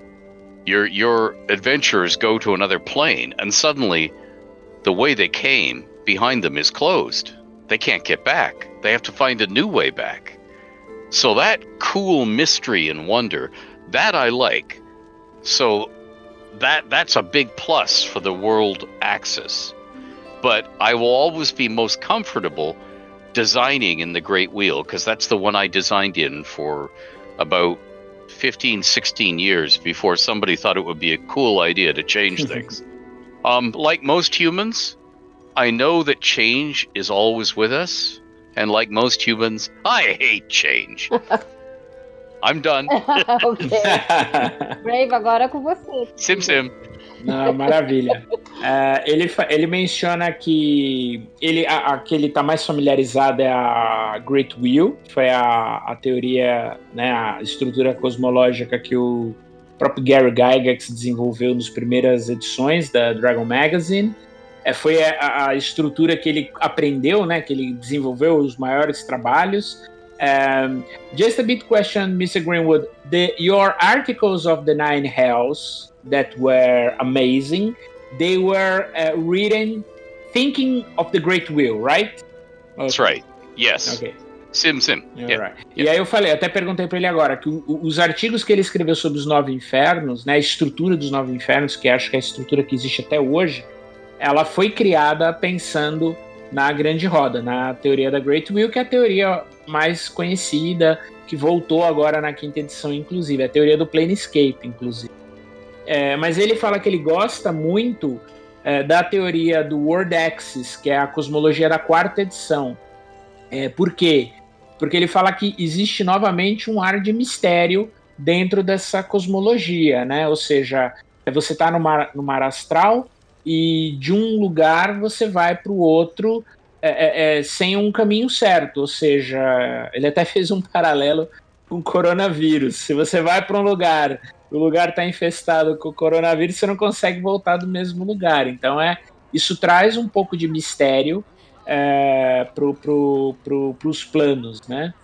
Your your adventurers go to another plane and suddenly the way they came behind them is closed. They can't get back. They have to find a new way back. So that cool mystery and wonder, that I like. So that that's a big plus for the world axis. But I will always be most comfortable designing in the Great Wheel because that's the one I designed in for about 15, 16 years before somebody thought it would be a cool idea to change <laughs> things. Um, like most humans, I know that change is always with us. And like most humans, I hate change. <laughs> I'm done. <laughs> ok. Brave, agora é com você. Sim, sim. Não, maravilha. É, ele, ele menciona que ele, a, a que ele está mais familiarizado é a Great Wheel, que foi a, a teoria, né, a estrutura cosmológica que o próprio Gary Gygax desenvolveu nas primeiras edições da Dragon Magazine. É, foi a, a estrutura que ele aprendeu, né, que ele desenvolveu os maiores trabalhos. Um, just a bit question, Mr. Greenwood. The, your articles of the Nine Hells that were amazing, they were uh, written thinking of the Great Wheel, right? That's right. Yes. Okay. Sim, sim. Yeah, Yeah. right. E aí eu falei, até perguntei para ele agora que o- os artigos que ele escreveu sobre os nove infernos, né, a estrutura dos nove infernos, que acho que é a estrutura que existe até hoje, ela foi criada pensando na grande roda, na teoria da Great Wheel, que é a teoria mais conhecida, que voltou agora na quinta edição, inclusive, a teoria do Planescape, inclusive. É, mas ele fala que ele gosta muito é, da teoria do World Axis, que é a cosmologia da quarta edição. É, por quê? Porque ele fala que existe novamente um ar de mistério dentro dessa cosmologia, né? Ou seja, você está no mar, no mar astral e de um lugar você vai para o outro é, é, é, sem um caminho certo. Ou seja, ele até <laughs> fez um paralelo com coronavírus. Se você vai para um lugar, o lugar está infestado com o coronavírus, você não consegue voltar do mesmo lugar. Então é isso traz um pouco de mistério é, pro, pro, pro, pros planos, né?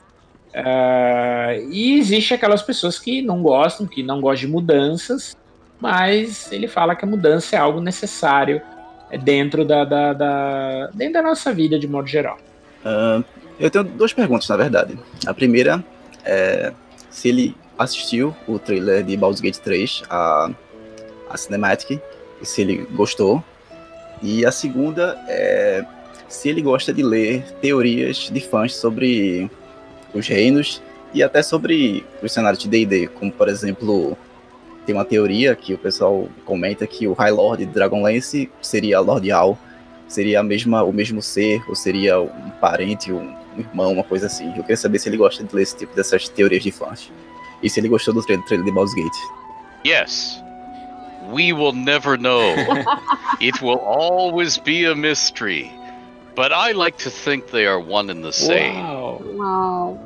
É, e existe aquelas pessoas que não gostam, que não gostam de mudanças, mas ele fala que a mudança é algo necessário dentro da, da, da- dentro da nossa vida de modo geral. Ah, eu tenho duas perguntas, na verdade. A primeira é se ele assistiu o trailer de Baldur's Gate 3, a, a Cinematic, e se ele gostou. E a segunda é se ele gosta de ler teorias de fãs sobre os reinos e até sobre os cenários de D&D, como por exemplo, tem uma teoria que o pessoal comenta que o High Lord de Dragonlance seria Lord Al, seria a mesma, o mesmo ser, ou seria um parente, um irmão, uma coisa assim. Eu queria saber se ele gosta de ler esse tipo dessas teorias de fãs. E se ele gostou do trailer, trailer de Baldur's Gate. Yes. We will never know. <laughs> it will always be a mystery. But I like to think they are one and the same. Uau! Uau.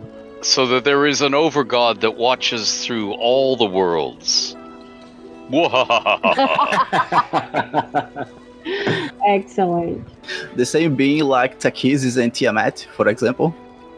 So that there is an overgod that watches through all the worlds. <laughs> <laughs> <laughs> Excellent. The same being like Takizis and Tiamat, for example.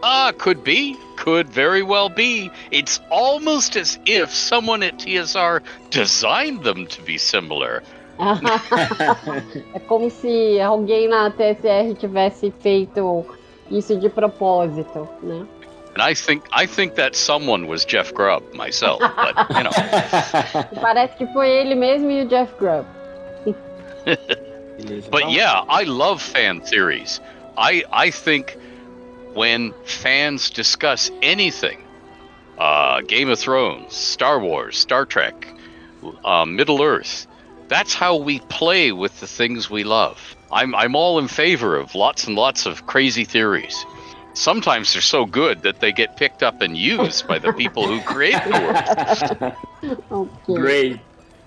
ah, could be. Could very well be. It's almost as if someone at TSR designed them to be similar. <laughs> é como se alguém na TSR tivesse feito isso de propósito, né? And I think I think that someone was Jeff Grubb myself, but you know. <laughs> Parece que foi ele mesmo e o Jeff Grubb. But yeah, I love fan theories. I I think when fans discuss anything, uh, Game of Thrones, Star Wars, Star Trek, uh, Middle Earth, that's how we play with the things we love. I'm I'm all in favor of lots and lots of crazy theories sometimes they're so good that they get picked up and used by the people who create the world. <laughs> okay. Great.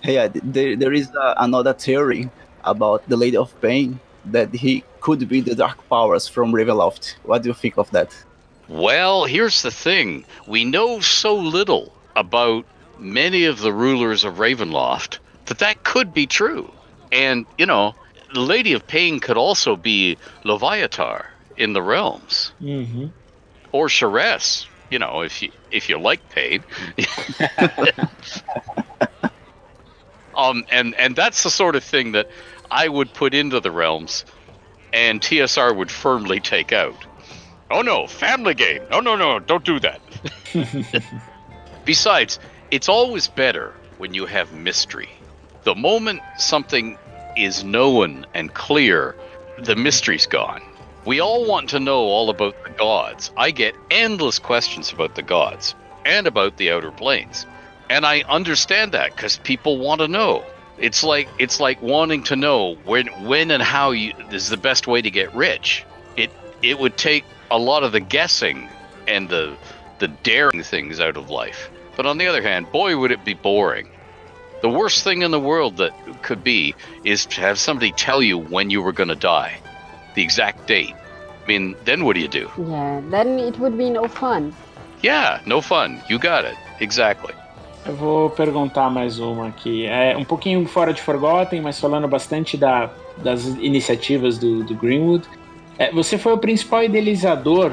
Yeah, there, there is uh, another theory about the Lady of Pain that he could be the Dark Powers from Ravenloft. What do you think of that? Well, here's the thing. We know so little about many of the rulers of Ravenloft that that could be true. And, you know, the Lady of Pain could also be Loviatar in the realms, mm-hmm. or Sharess. You know, if you if you like paid. <laughs> <laughs> um, and and that's the sort of thing that I would put into the realms, and TSR would firmly take out. Oh no, family game. No, no, no, don't do that. <laughs> Besides, it's always better when you have mystery. The moment something is known and clear, the mystery's gone. We all want to know all about the gods. I get endless questions about the gods and about the outer planes. And I understand that cuz people want to know. It's like it's like wanting to know when when and how you, is the best way to get rich. It it would take a lot of the guessing and the the daring things out of life. But on the other hand, boy would it be boring. The worst thing in the world that could be is to have somebody tell you when you were going to die the exact date. I mean, then what do you do? Yeah, then it would be no fun. Yeah, no fun. You got it. Exactly. Eu vou perguntar mais uma aqui. É um pouquinho fora de Forgotten, mas falando bastante da, das iniciativas do, do Greenwood. É, você foi o principal idealizador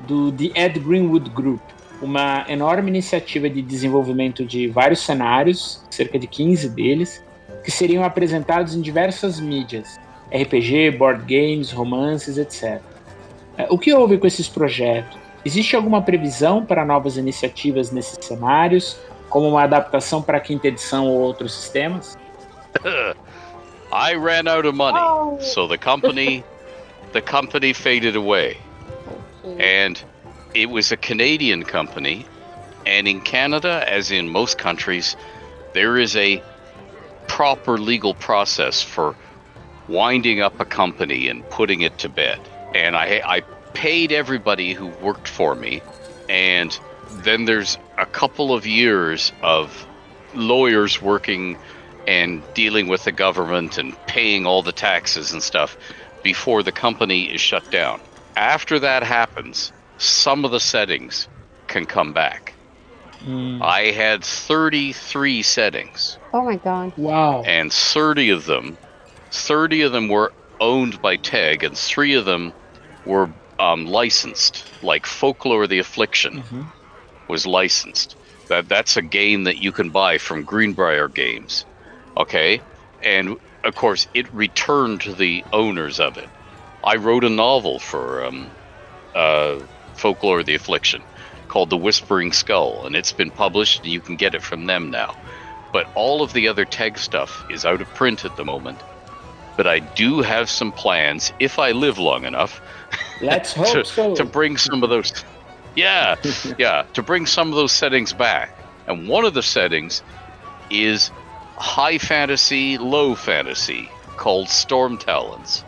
do The Ed Greenwood Group, uma enorme iniciativa de desenvolvimento de vários cenários, cerca de 15 deles, que seriam apresentados em diversas mídias, RPG, board games, romances, etc. É, o que houve com esses projetos? Existe alguma previsão para novas iniciativas nesses cenários, como uma adaptação para a quinta edição ou outros sistemas? <laughs> I ran out of money, oh. so the company the company faded away. And it was a Canadian company, and in Canada, as in most countries, there is a proper legal process for winding up a company and putting it to bed. And I, I paid everybody who worked for me. And then there's a couple of years of lawyers working and dealing with the government and paying all the taxes and stuff before the company is shut down. After that happens, some of the settings can come back. Mm. I had 33 settings. Oh my god. Wow. And 30 of them 30 of them were owned by TEG, and three of them were um, licensed, like Folklore the Affliction mm-hmm. Was licensed. That That's a game that you can buy from Greenbrier Games. Okay? And of course, it returned to the owners of it. I wrote a novel for um, uh, Folklore the Affliction called The Whispering Skull, and it's been published, and you can get it from them now. But all of the other TEG stuff is out of print at the moment but I do have some plans if I live long enough. <laughs> Let's hope to, so. to bring some of those. Yeah, <laughs> yeah, to bring some of those settings back. And one of the settings is high fantasy, low fantasy, called Storm Talons.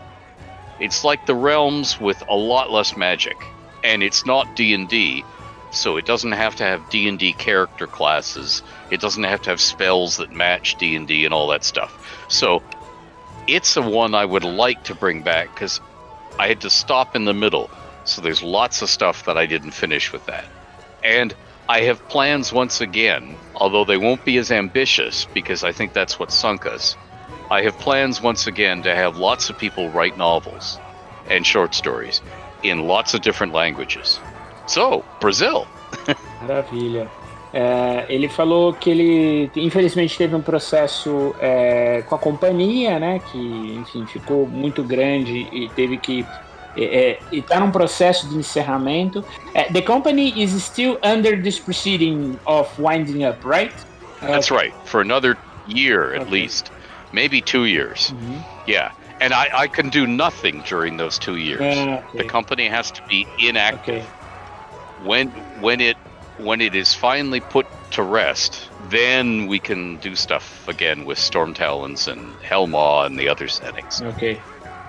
It's like the realms with a lot less magic, and it's not D and D, so it doesn't have to have D and D character classes. It doesn't have to have spells that match D and D and all that stuff. So it's a one I would like to bring back because I had to stop in the middle. So there's lots of stuff that I didn't finish with that. And I have plans once again, although they won't be as ambitious because I think that's what sunk us. I have plans once again to have lots of people write novels and short stories in lots of different languages. So, Brazil. <laughs> Maravilha. É, ele falou que ele, infelizmente, teve um processo é, com a companhia, né? Que, enfim, ficou muito grande e teve que é, está num processo de encerramento. The company is still under this proceeding of winding up, right? That's uh, right. For another year at Okay. least, maybe two years. Uhum. Yeah, and I, I can do nothing during those two years. É, The company has to be inactive. ok. When when it when it is finally put to rest, then we can do stuff again with Storm Talons and Hellmaw and the other settings. Ok.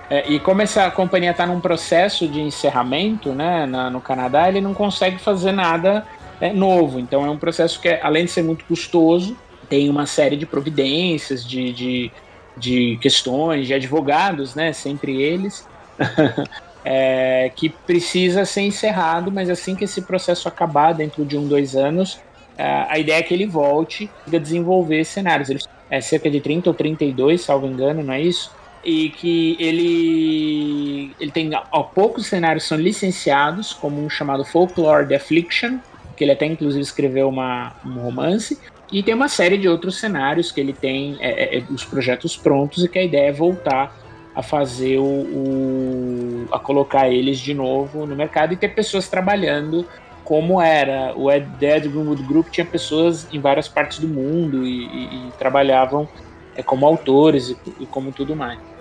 É, e como essa companhia está num processo de encerramento né, na- no Canadá, ele não consegue fazer nada é, novo. Então é um processo que, além de ser muito custoso, tem uma série de providências, de, de, de questões, de advogados, né, sempre eles, <laughs> é, que precisa ser encerrado, mas assim que esse processo acabar, dentro de um, dois anos, é, a ideia é que ele volte a desenvolver cenários. Ele é cerca de 30 ou 32, salvo engano, não é isso? E que ele ele tem ó, poucos cenários são licenciados, como um chamado Folklore The Affliction, que ele até inclusive escreveu uma, um romance, e tem uma série de outros cenários que ele tem é, é, os projetos prontos e que a ideia é voltar a fazer o, o- a colocar eles de novo no mercado e ter pessoas trabalhando como era o Ed Dead Greenwood Group tinha pessoas em várias partes do mundo e, e- e trabalhavam é, como autores e, e como tudo mais.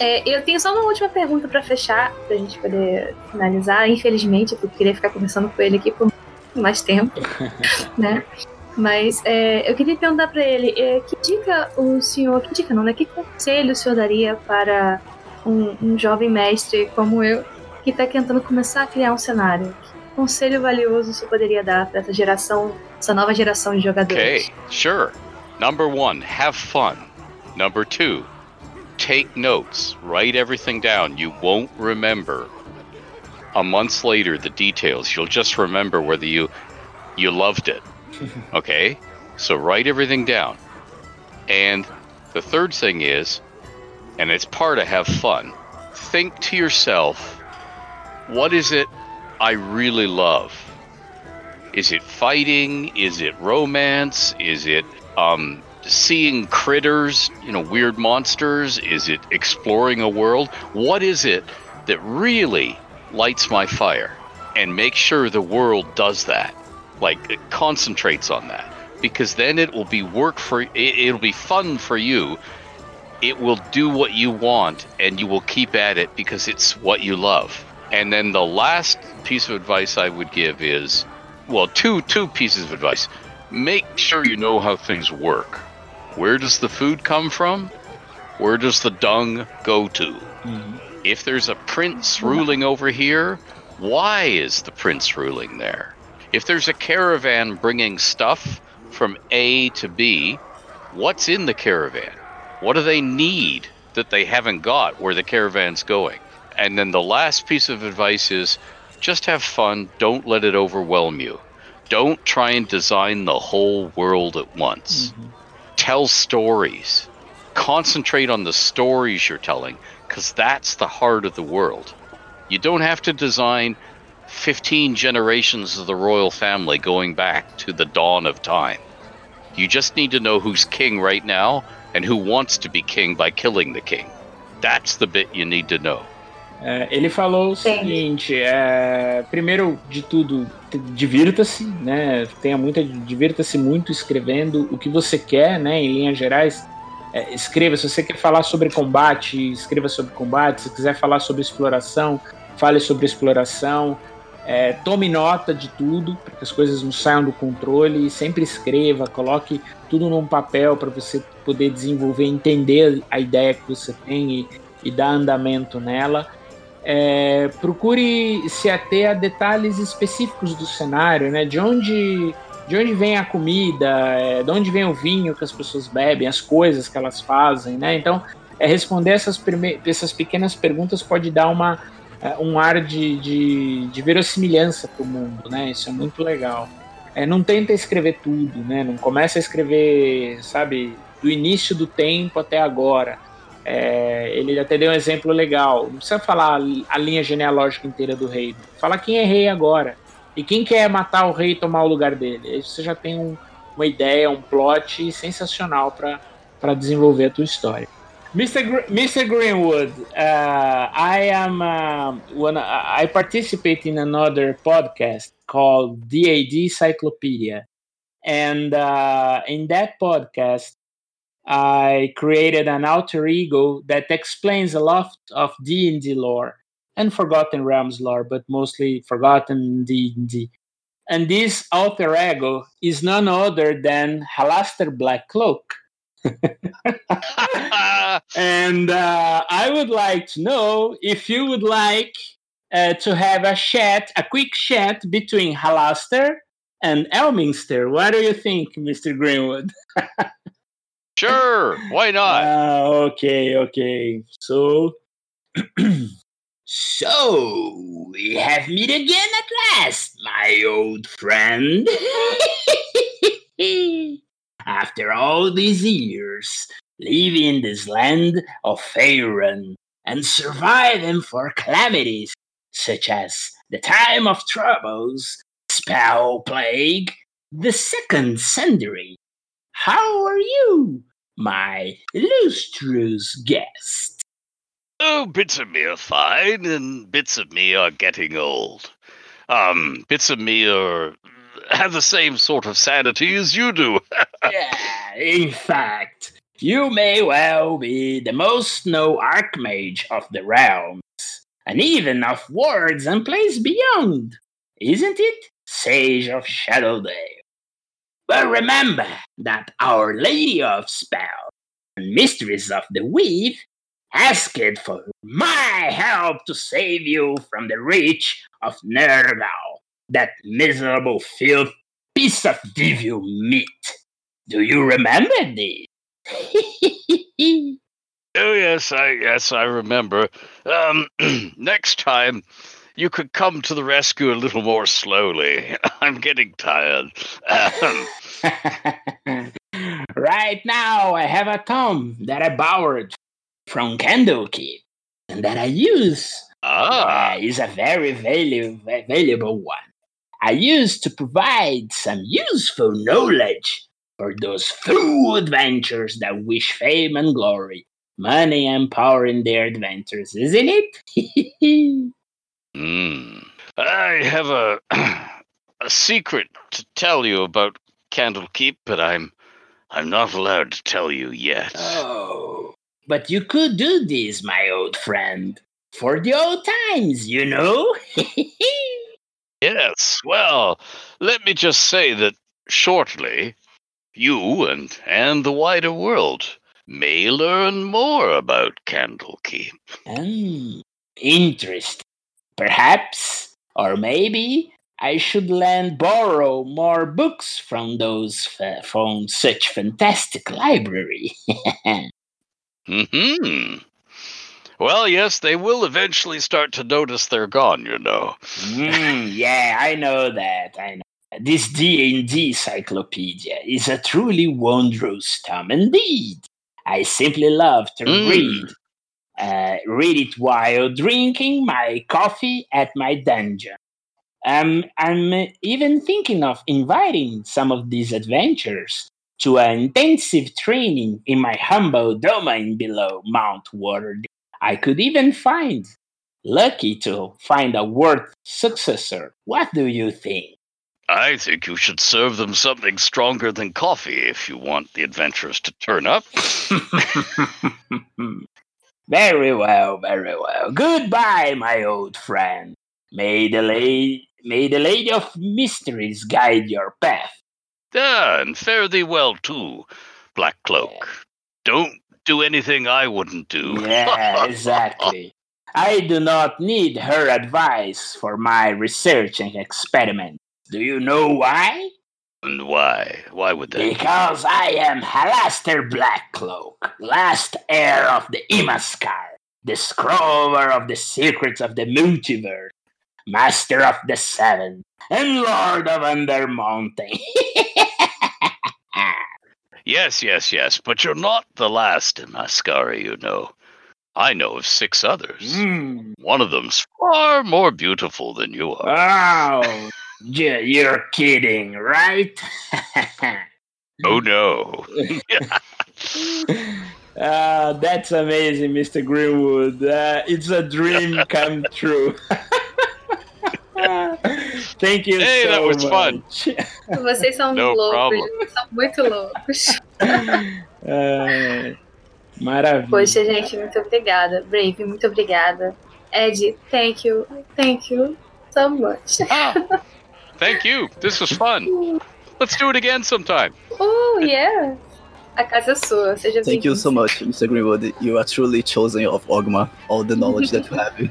É, eu tenho só uma última pergunta pra fechar, pra gente poder finalizar. Infelizmente, eu queria ficar conversando com ele aqui por mais tempo, <laughs> né? Mas é, eu queria perguntar pra ele, é, que dica o senhor, que dica não, né? Que conselho o senhor daria para um, um jovem mestre como eu, que está tentando começar a criar um cenário? Que conselho valioso o senhor poderia dar para essa geração, essa nova geração de jogadores? Okay, sure. Number one, have fun. Number two, take notes. Write everything down. You won't remember a month later the details. You'll just remember whether you you loved it. <laughs> Okay? So write everything down. And the third thing is, and it's part of have fun, think to yourself, what is it I really love? Is it fighting? Is it romance? Is it um, seeing critters, you know, weird monsters? Is it exploring a world? What is it that really lights my fire? And make sure the world does that. Like, it concentrates on that. Because then it will be work for it, it'll be fun for you. It will do what you want and you will keep at it because it's what you love. And then the last piece of advice I would give is well, two two pieces of advice. Make sure you know how things work. Where does the food come from? Where does the dung go to? Mm-hmm. If there's a prince ruling over here, why is the prince ruling there? If there's a caravan bringing stuff from A to B, what's in the caravan? What do they need that they haven't got where the caravan's going? And then the last piece of advice is just have fun, don't let it overwhelm you. Don't try and design the whole world at once. Mm-hmm. Tell stories. Concentrate on the stories you're telling because that's the heart of the world. You don't have to design 15 generations of the royal family going back to the dawn of time. You just need to know who's king right now and who wants to be king by killing the king. That's the bit you need to know. É, ele falou o Sim. seguinte: é, primeiro de tudo, divirta-se, né? Tenha muita, divirta-se muito escrevendo o que você quer, né? Em linhas gerais, é, escreva. Se você quer falar sobre combate, escreva sobre combate. Se quiser falar sobre exploração, fale sobre exploração. É, tome nota de tudo, para que as coisas não saiam do controle. Sempre escreva, coloque tudo num papel para você poder desenvolver, entender a ideia que você tem e, e dar andamento nela. É, procure se ater a detalhes específicos do cenário, né? De onde, de onde vem a comida, é, de onde vem o vinho que as pessoas bebem, as coisas que elas fazem, né? Então, é, responder essas, essas pequenas perguntas pode dar uma, é, um ar de, de, de verossimilhança para o mundo, né? Isso é muito legal. É, não tenta escrever tudo, né? Não começa a escrever, sabe, do início do tempo até agora. É, ele até deu um exemplo legal. Não precisa falar a linha genealógica inteira do reino. Fala quem é rei agora. E quem quer matar o rei e tomar o lugar dele. Aí você já tem um- uma ideia, um plot sensacional para desenvolver a tua história. Mr. Gr- Mr. Greenwood, uh, I am um, when I, I participate in another podcast called DAD Cyclopedia, and uh, in that podcast, I created an alter ego that explains a lot of D and D lore and Forgotten Realms lore, but mostly Forgotten D and D. And this alter ego is none other than Halaster Blackcloak <laughs> <laughs> and uh, I would like to know if you would like uh, to have a chat, a quick chat between Halaster and Elminster. What do you think, Mr. Greenwood? <laughs> sure, why not? Uh, okay, okay. So, <clears throat> so we have meet again at last, my old friend. <laughs> After all these years, living this land of Faerun and surviving for calamities such as the time of troubles, spell plague, the second Sundering. How are you, my illustrious guest? Oh, bits of me are fine, and bits of me are getting old. Um, bits of me are have the same sort of sanity as you do. <laughs> yeah, in fact, you may well be the most known archmage of the realms, and even of worlds and places beyond, isn't it, Sage of Shadowdale? But remember that Our Lady of Spell and Mistress of the Weave asked for my help to save you from the reach of Nergal, that miserable filth piece of devil meat. Do you remember this? <laughs> oh yes, I yes I remember. Um, <clears throat> next time, you could come to the rescue a little more slowly. <laughs> I'm getting tired. <laughs> <laughs> right now, I have a tome that I borrowed from Candlekeep and that I use. Ah, uh, is a very valuable, valuable one. I use to provide some useful knowledge for those few adventurers that wish fame and glory, money and power in their adventures, isn't it? <laughs> mm. I have a <clears throat> a secret to tell you about Candlekeep, but I'm I'm not allowed to tell you yet. Oh, but you could do this, my old friend, for the old times, you know. <laughs> yes, well, let me just say that shortly you and and the wider world may learn more about Candlekeep. Hmm, interesting. Perhaps, or maybe, I should lend borrow more books from those f- from such fantastic library. <laughs> hmm. Well, yes, they will eventually start to notice they're gone. You know. mm, <laughs> yeah, I know that. I know. This D&D encyclopedia is a truly wondrous tome indeed. I simply love to Mm. read. Uh, read it while drinking my coffee at my dungeon. Um, I'm even thinking of inviting some of these adventurers to an intensive training in my humble domain below Mount Waterdeep. I could even find lucky to find a worth successor. What do you think? I think you should serve them something stronger than coffee if you want the adventurers to turn up. <laughs> very well, very well. Goodbye, my old friend. May the lady, may the lady of mysteries guide your path. Ah, and fare thee well too, Black Cloak. Don't do anything I wouldn't do. Yeah, <laughs> exactly. I do not need her advice for my research and experiment. Do you know why? and why? Why would that? be? Because I am Halaster Blackcloak, last heir of the Imaskar, the discoverer of the secrets of the multiverse, master of the seven, and lord of Undermountain. <laughs> Yes, yes, yes, but you're not the last Imaskari, you know. I know of six others. Hmm. One of them's far more beautiful than you are. Oh, you're kidding, right? <laughs> Oh no. Uh, <laughs> that's amazing, Mr. Greenwood. Uh, it's a dream come true. Thank you Hey, so that was fun. much. Vocês são No loucos. problem. São muito loucos. Ah, maravilha. Poxa, gente, muito obrigada. Brave, muito obrigada. Ed, thank you. Thank you so much. Ah, thank you. This was fun. Let's do it again sometime. Oh, yeah. A casa é sua. Seja Thank you bem-vindo. so much, Mr. Greenwood. You are truly chosen of Ogma, all the knowledge that you have.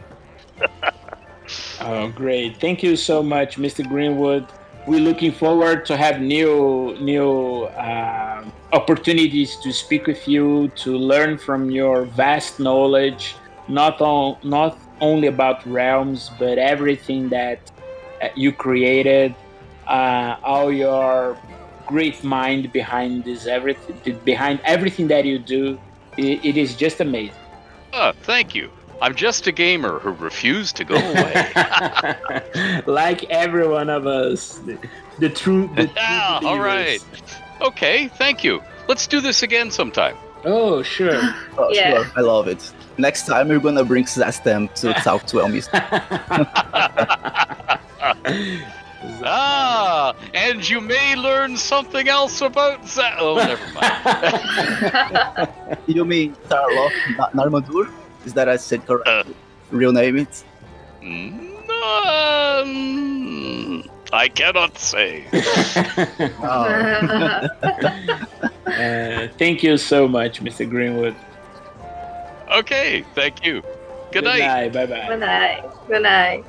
<laughs> Oh, great! Thank you so much, Mr. Greenwood. We're looking forward to have new new uh, opportunities to speak with you, to learn from your vast knowledge, not on not only about realms, but everything that uh, you created, uh, all your great mind behind this everything behind everything that you do. It, it is just amazing. Ah, thank you. I'm just a gamer who refused to go <laughs> away. <laughs> like every one of us. The, the true. The <laughs> true all okay, thank you. Let's do this again sometime. Oh, sure. Oh, Yeah. sure, I love it. Next time we're gonna bring Zastem to talk to Elmis. Ah, and you may learn something else about Za- Oh, never mind. you mean Tarlock Na- Narmadur? Is that I said correct? Real name it? Mm, um, I cannot say. Oh. <laughs> <laughs> Uh, thank you so much, Mr. Greenwood. Okay, thank you. Good night. Bye bye. Good night. Good night.